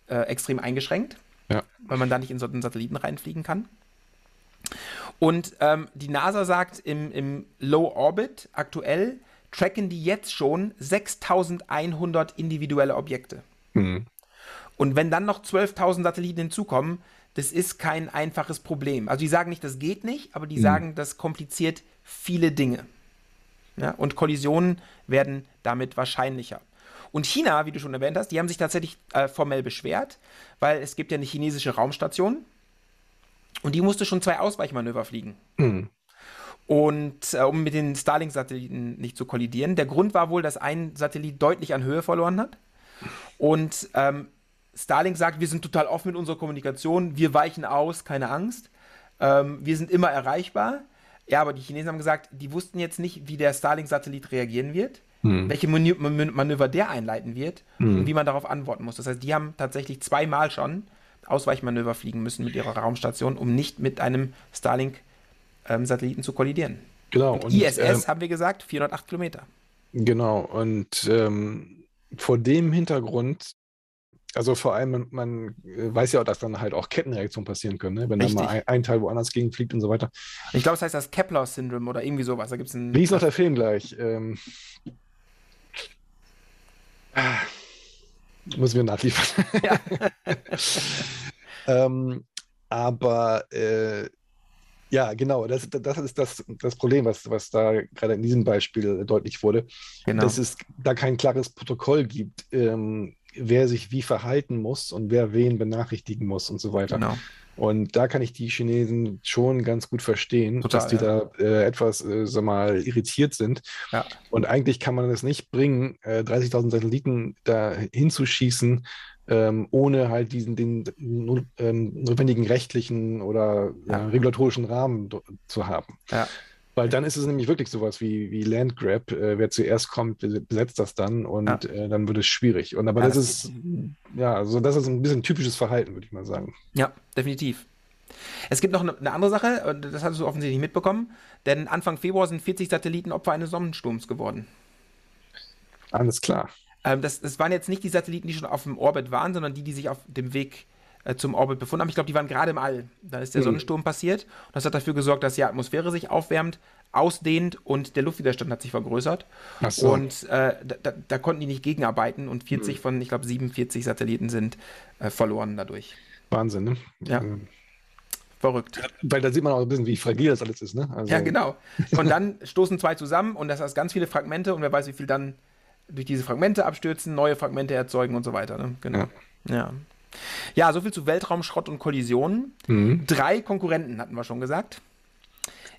äh, extrem eingeschränkt, Ja. weil man da nicht in so einen Satelliten reinfliegen kann. Und ähm, die NASA sagt, im, im Low Orbit aktuell tracken die jetzt schon 6100 individuelle Objekte. Hm. Und wenn dann noch 12.000 Satelliten hinzukommen, das ist kein einfaches Problem. Also die sagen nicht, das geht nicht, aber die sagen, das kompliziert viele Dinge. Ja, und Kollisionen werden damit wahrscheinlicher. Und China, wie du schon erwähnt hast, die haben sich tatsächlich äh, formell beschwert, weil es gibt ja eine chinesische Raumstation und die musste schon zwei Ausweichmanöver fliegen. Hm. Und äh, um mit den Starlink-Satelliten nicht zu kollidieren. Der Grund war wohl, dass ein Satellit deutlich an Höhe verloren hat. Und ähm, Starlink sagt, wir sind total offen mit unserer Kommunikation, wir weichen aus, keine Angst. Ähm, wir sind immer erreichbar. Ja, aber die Chinesen haben gesagt, die wussten jetzt nicht, wie der Starlink-Satellit reagieren wird, Hm. welche Manö Man- Manöver der einleiten wird und wie man darauf antworten muss. Das heißt, die haben tatsächlich zweimal schon Ausweichmanöver fliegen müssen mit ihrer Raumstation, um nicht mit einem Starlink-Satelliten zu kollidieren. Genau. Und Und, ISS ähm, haben wir gesagt, 408 Kilometer. Genau, und ähm, vor dem Hintergrund, also vor allem, man, man äh, weiß ja auch, dass dann halt auch Kettenreaktionen passieren können, ne? wenn dann mal Richtig. ein, ein Teil woanders gegenfliegt und so weiter. Ich glaube, es heißt das Kepler-Syndrom oder irgendwie sowas. Da gibt es ein. Wie ist noch der Film gleich? Ähm, ah, muss mir nachliefern. Ja. ähm, aber äh, ja, genau, das, das ist das, das Problem, was, was da gerade in diesem Beispiel deutlich wurde. genau. dass es da kein klares Protokoll gibt, ähm, wer sich wie verhalten muss und wer wen benachrichtigen muss und so weiter. genau. Und da kann ich die Chinesen schon ganz gut verstehen, Total, dass die da äh, etwas, äh, sag mal, irritiert sind. Ja. Und eigentlich kann man es nicht bringen, äh, 30.000 Satelliten da hinzuschießen, ähm, ohne halt diesen den, ähm, notwendigen rechtlichen oder Ja. äh, regulatorischen Rahmen zu haben. Weil dann ist es nämlich wirklich sowas wie, wie Landgrab. Äh, wer zuerst kommt, bes- besetzt das dann und Ja. äh, dann wird es schwierig. Und aber Ja, das, das- ist, ja, also das ist ein bisschen typisches Verhalten, würde ich mal sagen. Ja, definitiv. Es gibt noch eine, eine andere Sache, und das hast du offensichtlich mitbekommen, denn Anfang Februar sind 40 Satelliten Opfer eines Sonnensturms geworden. Alles klar. Ähm, das, das waren jetzt nicht die Satelliten, die schon auf dem Orbit waren, sondern die, die sich auf dem Weg äh, zum Orbit befunden haben. Ich glaube, die waren gerade im All. Da ist der Mhm. Sonnensturm passiert. Und das hat dafür gesorgt, dass die Atmosphäre sich aufwärmt. ausdehnt und der Luftwiderstand hat sich vergrößert. Ach so. Und äh, da, da, konnten die nicht gegenarbeiten und 40 mhm. von, ich glaube, 47 Satelliten sind äh, verloren dadurch. Wahnsinn, ne? Ja. Ähm, Verrückt. Weil da sieht man auch ein bisschen, wie fragil das alles ist, ne? Also ja, genau. Und dann stoßen zwei zusammen und das heißt ganz viele Fragmente und wer weiß, wie viel dann durch diese Fragmente abstürzen, neue Fragmente erzeugen und so weiter. Ne? Genau. Ja. ja. Ja, soviel zu Weltraumschrott und Kollisionen. Mhm. Drei Konkurrenten hatten wir schon gesagt.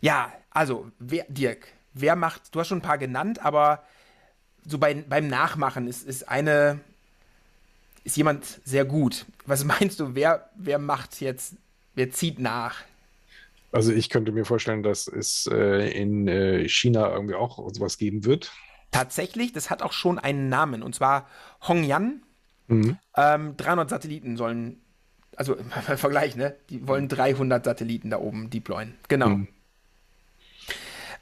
Ja, also, wer, Dirk, wer macht, du hast schon ein paar genannt, aber so bei, beim Nachmachen ist, ist eine, ist jemand sehr gut. Was meinst du, wer, wer macht jetzt, wer zieht nach? Also ich könnte mir vorstellen, dass es äh, in äh, China irgendwie auch sowas geben wird. Tatsächlich, das hat auch schon einen Namen, und zwar Hongyan. Mhm. Ähm, 300 Satelliten sollen, also Vergleich, ne? Die wollen 300 Satelliten da oben deployen. Genau. Mhm.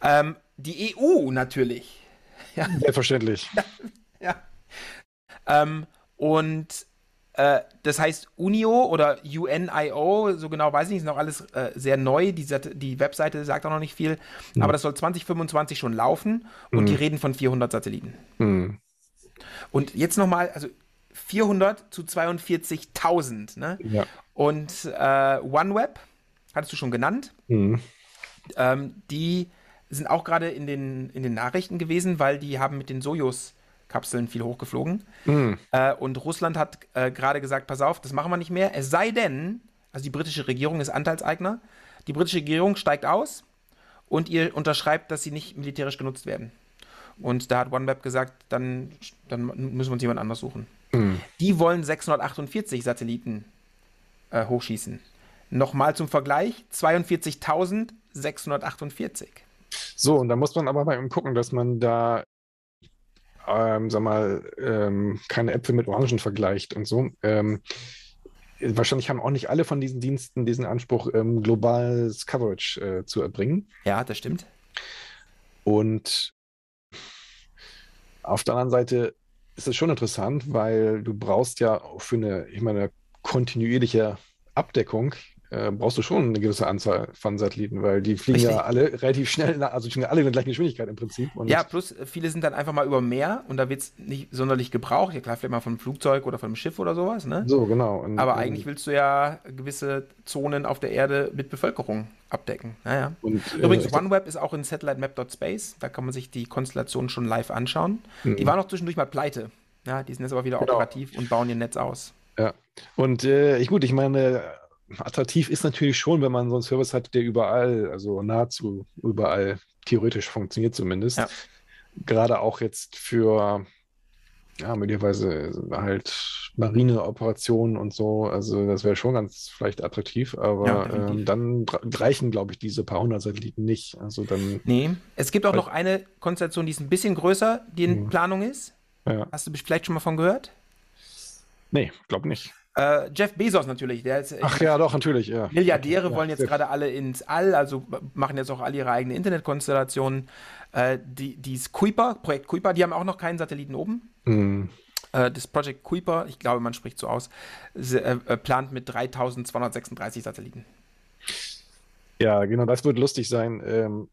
Ähm, die EU natürlich. Ja. Selbstverständlich. ja. Ähm, und äh, das heißt UNIO oder UNIO, so genau weiß ich nicht, ist noch alles äh, sehr neu. Die, die, Webseite sagt auch noch nicht viel. Mhm. Aber das soll 2025 schon laufen und mhm. die reden von 400 Satelliten. Mhm. Und jetzt nochmal, also 400 zu 42.000. Ne? Ja. Und äh, OneWeb, hattest du schon genannt, mhm. ähm, die sind auch gerade in den, in den Nachrichten gewesen, weil die haben mit den Sojus-Kapseln viel hochgeflogen. Mhm. Äh, und Russland hat äh, gerade gesagt, pass auf, das machen wir nicht mehr. Es sei denn, also die britische Regierung ist Anteilseigner, die britische Regierung steigt aus und ihr unterschreibt, dass sie nicht militärisch genutzt werden. Und da hat OneWeb gesagt, dann, dann müssen wir uns jemand anders suchen. Mhm. Die wollen 648 Satelliten äh, hochschießen. Nochmal zum Vergleich: 42.648. So, und da muss man aber mal eben gucken, dass man da, ähm, sag mal, ähm, keine Äpfel mit Orangen vergleicht und so. Ähm, wahrscheinlich haben auch nicht alle von diesen Diensten diesen Anspruch, ähm, globales Coverage äh, zu erbringen. Ja, das stimmt. Und auf der anderen Seite ist es schon interessant, weil du brauchst ja für eine, ich meine, kontinuierliche Abdeckung äh, brauchst du schon eine gewisse Anzahl von Satelliten, weil die fliegen Richtig. ja alle relativ schnell, also fliegen alle in der gleichen Geschwindigkeit im Prinzip. Und ja, plus äh, viele sind dann einfach mal über Meer und da wird es nicht sonderlich gebraucht. Ja klar, vielleicht mal vom Flugzeug oder vom Schiff oder sowas, ne? So, genau. Und, Aber eigentlich willst du ja gewisse Zonen auf der Erde mit Bevölkerung abdecken. Naja. Und, äh, Übrigens, OneWeb ist auch in satellite-map.space. Da kann man sich die Konstellation schon live anschauen. Mhm. Die waren auch zwischendurch mal pleite. Ja, die sind jetzt aber wieder genau. operativ und bauen ihr Netz aus. Ja. Und äh, gut, ich meine, attraktiv ist natürlich schon, wenn man so einen Service hat, der überall, also nahezu überall theoretisch funktioniert zumindest. Ja. Gerade auch jetzt für ja, möglicherweise halt Marineoperationen und so. Also das wäre schon ganz vielleicht attraktiv, aber ja, ähm, dann reichen, glaube ich, diese paar hundert Satelliten nicht. Also dann. Nee, es gibt auch noch eine Konstellation, die ist ein bisschen größer, die in mhm. Planung ist. Ja. Hast du vielleicht schon mal von gehört? Nee, glaube nicht. Äh, Jeff Bezos natürlich, der ist. Ach ja, doch, natürlich, ja. Milliardäre ja, wollen jetzt gerade alle ins All, also machen jetzt auch alle ihre eigene Internetkonstellationen. Äh, die, dieses Kuiper, Projekt Kuiper, die haben auch noch keinen Satelliten oben. Mhm. Äh, das Project Kuiper, ich glaube, man spricht so aus, äh, äh, plant mit 3236 Satelliten. Ja, genau, das wird lustig sein. Ähm,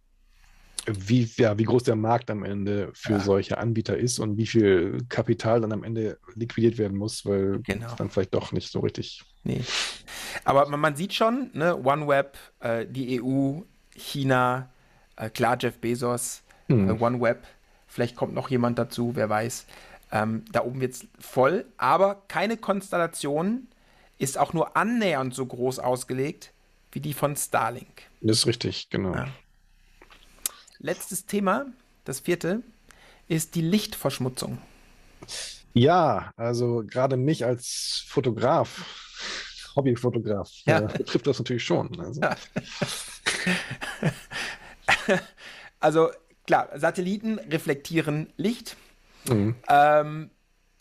wie, ja, wie groß der Markt am Ende für ja. solche Anbieter ist und wie viel Kapital dann am Ende liquidiert werden muss, weil genau. dann vielleicht doch nicht so richtig. Nee. Aber man, man sieht schon, ne, OneWeb, äh, die EU, China, äh, klar Jeff Bezos, hm. äh, OneWeb, vielleicht kommt noch jemand dazu, wer weiß. Ähm, da oben wird es voll, aber keine Konstellation ist auch nur annähernd so groß ausgelegt wie die von Starlink. Das ist richtig, genau. Ja. Letztes Thema, das vierte, ist die Lichtverschmutzung. Ja, also gerade mich als Fotograf, Hobbyfotograf, ja. äh, betrifft das natürlich schon. Also. also klar, Satelliten reflektieren Licht. Mhm. Ähm,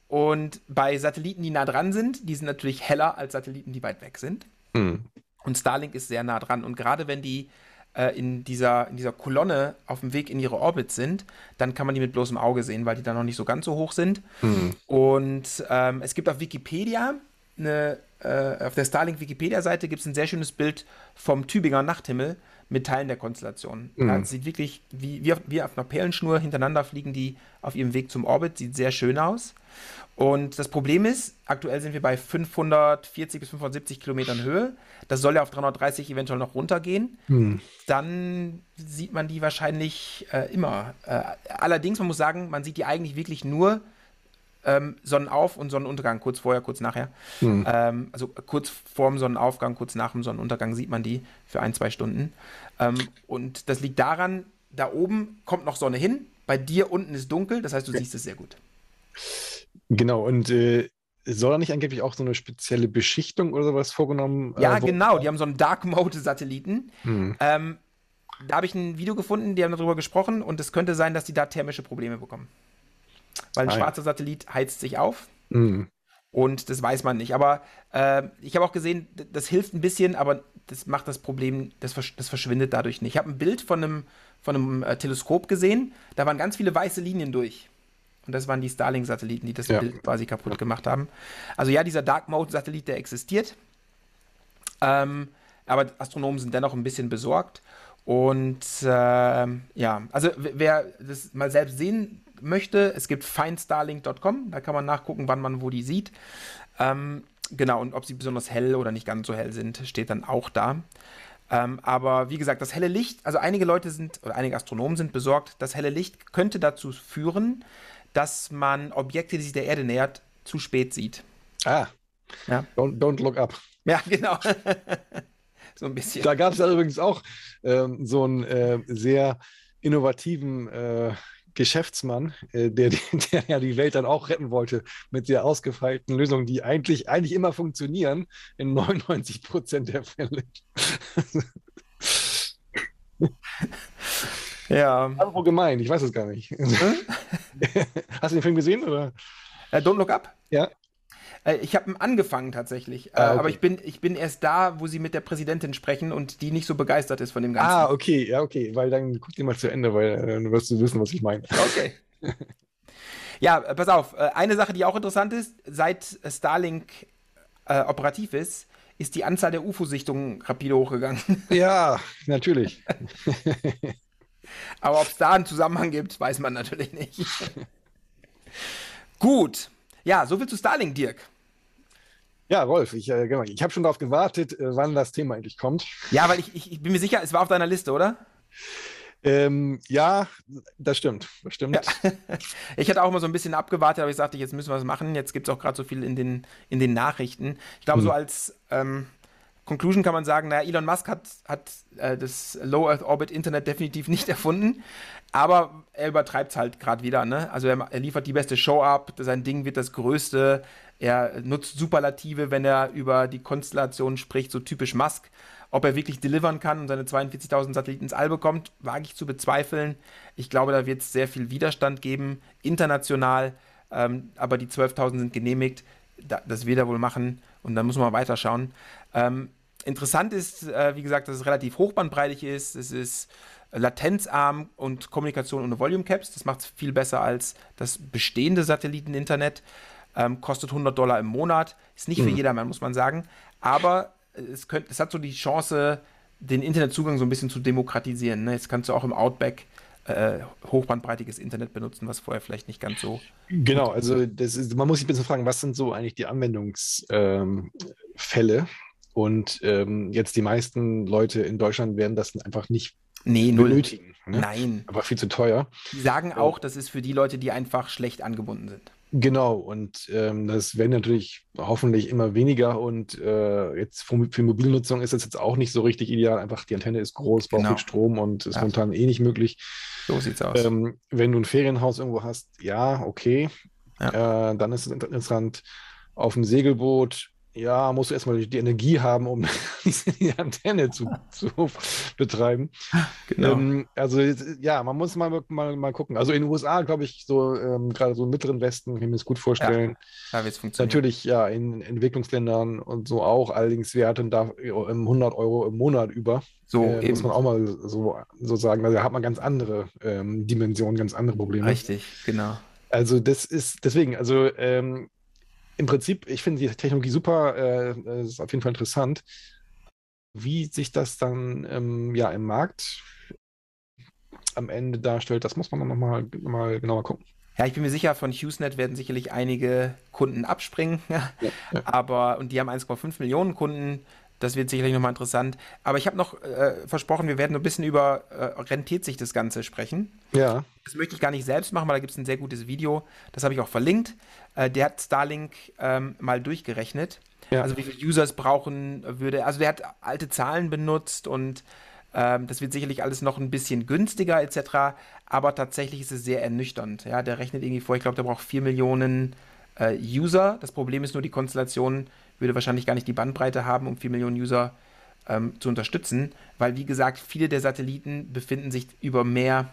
und bei Satelliten, die nah dran sind, die sind natürlich heller als Satelliten, die weit weg sind. Mhm. Und Starlink ist sehr nah dran. Und gerade wenn die äh, in, dieser, in dieser Kolonne auf dem Weg in ihre Orbit sind, dann kann man die mit bloßem Auge sehen, weil die dann noch nicht so ganz so hoch sind. Mhm. Und ähm, es gibt auf Wikipedia eine, äh, auf der Starlink Wikipedia-Seite gibt es ein sehr schönes Bild vom Tübinger Nachthimmel mit Teilen der Konstellation. Mhm. Ja, sieht wirklich wie, wie, auf, wie auf einer Perlenschnur hintereinander fliegen die auf ihrem Weg zum Orbit. Sieht sehr schön aus. Und das Problem ist, aktuell sind wir bei 540 bis 570 Kilometern Höhe. Das soll ja auf 330 eventuell noch runtergehen. Hm. Dann sieht man die wahrscheinlich äh, immer. Äh, allerdings, man muss sagen, man sieht die eigentlich wirklich nur ähm, Sonnenauf- und Sonnenuntergang, kurz vorher, kurz nachher. Hm. Ähm, also kurz vorm Sonnenaufgang, kurz nach dem Sonnenuntergang sieht man die für ein, zwei Stunden. Ähm, und das liegt daran, da oben kommt noch Sonne hin, bei dir unten ist dunkel, das heißt, du siehst es sehr gut. Genau, und äh, soll da nicht angeblich auch so eine spezielle Beschichtung oder sowas vorgenommen? Ja, äh, genau, die haben so einen Dark Mode-Satelliten. Hm. Ähm, da habe ich ein Video gefunden, die haben darüber gesprochen und es könnte sein, dass die da thermische Probleme bekommen. Weil ein ah, schwarzer. Satellit heizt sich auf. Hm. Und das weiß man nicht. Aber äh, ich habe auch gesehen, das hilft ein bisschen, aber das macht das Problem, das, versch das verschwindet dadurch nicht. Ich habe ein Bild von einem, von einem äh, Teleskop gesehen, da waren ganz viele weiße Linien durch. Und das waren die Starlink-Satelliten, die das ja. Bild quasi kaputt gemacht haben. Also ja, dieser Dark Mode-Satellit, der existiert. Ähm, aber Astronomen sind dennoch ein bisschen besorgt. Und äh, ja, also wer das mal selbst sehen möchte, es gibt findstarlink.com, da kann man nachgucken, wann man wo die sieht. Ähm, genau, und ob sie besonders hell oder nicht ganz so hell sind, steht dann auch da. Ähm, aber wie gesagt, das helle Licht, also einige Leute sind, oder einige Astronomen sind besorgt, das helle Licht könnte dazu führen, dass man Objekte, die sich der Erde nähert, zu spät sieht. Ah. Ja. Don't, don't look up. Ja, genau. so ein bisschen. Da gab es ja übrigens auch ähm, so einen äh, sehr innovativen äh, Geschäftsmann, äh, der, der ja die Welt dann auch retten wollte mit sehr ausgefeilten Lösungen, die eigentlich, eigentlich immer funktionieren in 99 Prozent der Fälle. Ja. Irgendwo gemeint, ich weiß es gar nicht. Hast du den Film gesehen? Oder? Uh, Don't Look Up? Ja. Uh, ich habe angefangen tatsächlich, uh, ah, okay. aber ich bin, ich bin erst da, wo sie mit der Präsidentin sprechen und die nicht so begeistert ist von dem Ganzen. Ah, okay, ja, okay, weil dann guck dir mal zu Ende, weil dann wirst du wissen, was ich meine. Okay. ja, pass auf, eine Sache, die auch interessant ist, seit Starlink operativ ist, ist die Anzahl der UFO-Sichtungen rapide hochgegangen. Ja, natürlich. Aber ob es da einen Zusammenhang gibt, weiß man natürlich nicht. Gut. Ja, soviel zu Starlink, Dirk. Ja, Rolf, ich, äh, genau, ich habe schon darauf gewartet, äh, wann das Thema endlich kommt. Ja, weil ich, ich, ich, bin mir sicher, es war auf deiner Liste, oder? Ähm, ja, das stimmt. Das stimmt. Ja. Ich hatte auch mal so ein bisschen abgewartet, aber ich sagte, jetzt müssen wir was machen. Jetzt gibt es auch gerade so viel in den, in den Nachrichten. Ich glaube, hm. so als ähm, Conclusion kann man sagen, naja, Elon Musk hat, hat äh, das Low Earth Orbit Internet definitiv nicht erfunden, aber er übertreibt es halt gerade wieder. Ne? Also er, er, liefert die beste Show ab, sein Ding wird das größte, er nutzt Superlative, wenn er über die Konstellation spricht, so typisch Musk. Ob er wirklich delivern kann und seine 42.000 Satelliten ins All bekommt, wage ich zu bezweifeln. Ich glaube, da wird es sehr viel Widerstand geben, international, ähm, aber die 12.000 sind genehmigt. Da, das wird er wohl machen und dann muss man weiterschauen. Ähm, interessant ist, äh, wie gesagt, dass es relativ hochbandbreitig ist. Es ist latenzarm und Kommunikation ohne Volume Caps. Das macht es viel besser als das bestehende Satelliteninternet. Ähm, kostet 100 Dollar im Monat. Ist nicht mhm. für jedermann, muss man sagen. Aber es, könnt, es hat so die Chance, den Internetzugang so ein bisschen zu demokratisieren. Ne? Jetzt kannst du auch im Outback äh, hochbandbreitiges Internet benutzen, was vorher vielleicht nicht ganz so. Genau, also ist, man muss sich ein bisschen fragen, was sind so eigentlich die Anwendungsfälle? Ähm, und ähm, jetzt die meisten Leute in Deutschland werden das einfach nicht nee, benötigen. Ne? Nein. Aber viel zu teuer. Die sagen auch, das ist für die Leute, die einfach schlecht angebunden sind. Genau, und ähm, das werden natürlich hoffentlich immer weniger. Und äh, jetzt für, für Mobilnutzung ist das jetzt auch nicht so richtig ideal. Einfach die Antenne ist groß, braucht genau. viel Strom und ist ja. momentan eh nicht möglich. So sieht's aus. Ähm, wenn du ein Ferienhaus irgendwo hast, ja, okay. Ja. Äh, dann ist es interessant. Auf dem Segelboot ja, musst du erstmal die Energie haben, um die Antenne zu, zu betreiben. Genau. Ähm, also ja, man muss mal, mal, mal gucken. Also in den USA, glaube ich, so ähm, gerade so im mittleren Westen, kann ich mir das gut vorstellen. Ja, funktionieren. Natürlich, ja, in Entwicklungsländern und so auch. Allerdings, wir hatten da 100 Euro im Monat über. So äh, muss man auch mal so, so sagen. Also da hat man ganz andere ähm, Dimensionen, ganz andere Probleme. Richtig, genau. Also das ist deswegen, also ähm, im Prinzip, ich finde die Technologie super, äh, ist auf jeden Fall interessant. Wie sich das dann ähm, ja, im Markt am Ende darstellt, das muss man dann nochmal noch mal genauer gucken. Ja, ich bin mir sicher, von HughesNet werden sicherlich einige Kunden abspringen. Ja, ja. Aber, und die haben 1,5 Millionen Kunden. Das wird sicherlich nochmal interessant. Aber ich habe noch äh, versprochen, wir werden ein bisschen über äh, rentiert sich das Ganze sprechen. Ja. Das möchte ich gar nicht selbst machen, weil da gibt es ein sehr gutes Video. Das habe ich auch verlinkt. Äh, der hat Starlink ähm, mal durchgerechnet. Ja. Also wie viele Users brauchen würde. Also der hat alte Zahlen benutzt und ähm, das wird sicherlich alles noch ein bisschen günstiger etc. Aber tatsächlich ist es sehr ernüchternd. Ja, der rechnet irgendwie vor, ich glaube, der braucht 4 Millionen äh, User. Das Problem ist nur, die Konstellation würde wahrscheinlich gar nicht die Bandbreite haben, um 4 Millionen User ähm, zu unterstützen, weil wie gesagt, viele der Satelliten befinden sich über Meer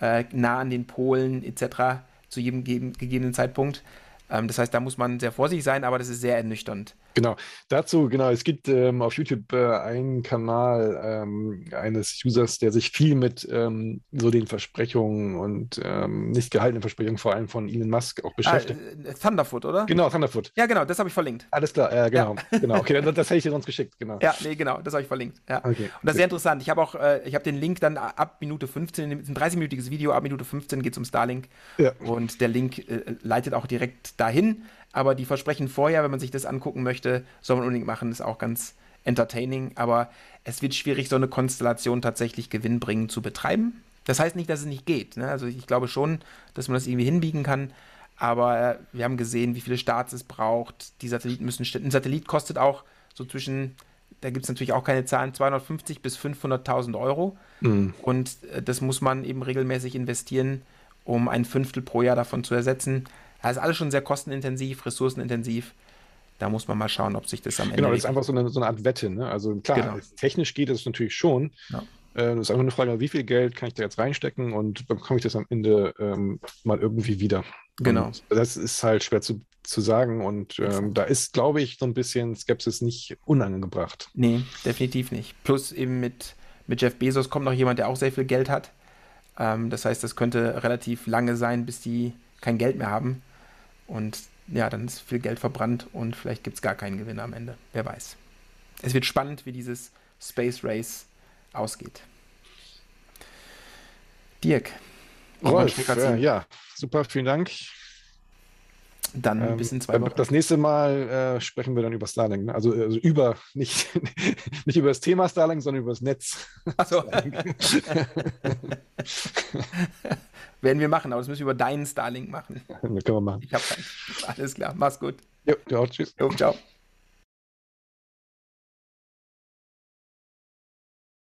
äh, nah an den Polen etc. zu jedem gegebenen Zeitpunkt. Ähm, das heißt, da muss man sehr vorsichtig sein, aber das ist sehr ernüchternd. Genau, dazu, genau, es gibt ähm, auf YouTube äh, einen Kanal ähm, eines Users, der sich viel mit ähm, so den Versprechungen und ähm, nicht gehaltenen Versprechungen, vor allem von Elon Musk, auch beschäftigt. Ah, Thunderfoot, oder? Genau, Thunderfoot. Ja, genau, das habe ich verlinkt. Alles klar, äh, genau, ja. genau. Okay, das, das hätte ich dir sonst geschickt, genau. Ja, nee, genau, das habe ich verlinkt. Ja. Okay. Und das ist sehr interessant. Ich habe auch, äh, ich habe den Link dann ab Minute 15, ein 30-minütiges Video, ab Minute 15 geht es um Starlink. Ja. Und der Link äh, leitet auch direkt dahin. Aber die Versprechen vorher, wenn man sich das angucken möchte, soll man unbedingt machen, ist auch ganz entertaining. Aber es wird schwierig, so eine Konstellation tatsächlich gewinnbringend zu betreiben. Das heißt nicht, dass es nicht geht. Ne? Also ich glaube schon, dass man das irgendwie hinbiegen kann. Aber äh, wir haben gesehen, wie viele Starts es braucht. Die Satelliten müssen. Ein Satellit kostet auch so zwischen, da gibt es natürlich auch keine Zahlen, 250 bis 500.000 Euro. Mhm. Und äh, das muss man eben regelmäßig investieren, um ein Fünftel pro Jahr davon zu ersetzen. Das ist alles schon sehr kostenintensiv, ressourcenintensiv. Da muss man mal schauen, ob sich das am Ende. Genau, das ist einfach so eine, so eine Art Wette. Ne? Also klar, genau. technisch geht es natürlich schon. Ja. Äh, das ist einfach eine Frage, wie viel Geld kann ich da jetzt reinstecken und bekomme ich das am Ende ähm, mal irgendwie wieder. Genau. Und das ist halt schwer zu, zu sagen und ähm, da ist, glaube ich, so ein bisschen Skepsis nicht unangebracht. Nee, definitiv nicht. Plus eben mit, mit Jeff Bezos kommt noch jemand, der auch sehr viel Geld hat. Ähm, das heißt, das könnte relativ lange sein, bis die kein Geld mehr haben. Und ja, dann ist viel Geld verbrannt und vielleicht gibt es gar keinen Gewinner am Ende. Wer weiß. Es wird spannend, wie dieses Space Race ausgeht. Dirk. Rolf, äh, ja, super, vielen Dank. Dann ähm, bis in zwei Wochen. Das nächste Mal äh, sprechen wir dann über Starlink. Ne? Also, also, über, nicht, nicht über das Thema Starlink, sondern über das Netz. Achso. Werden wir machen, aber das müssen wir über deinen Starlink machen. Das können wir machen. Ich habe Alles klar, mach's gut. Jo, ciao, tschüss. Jo, ciao.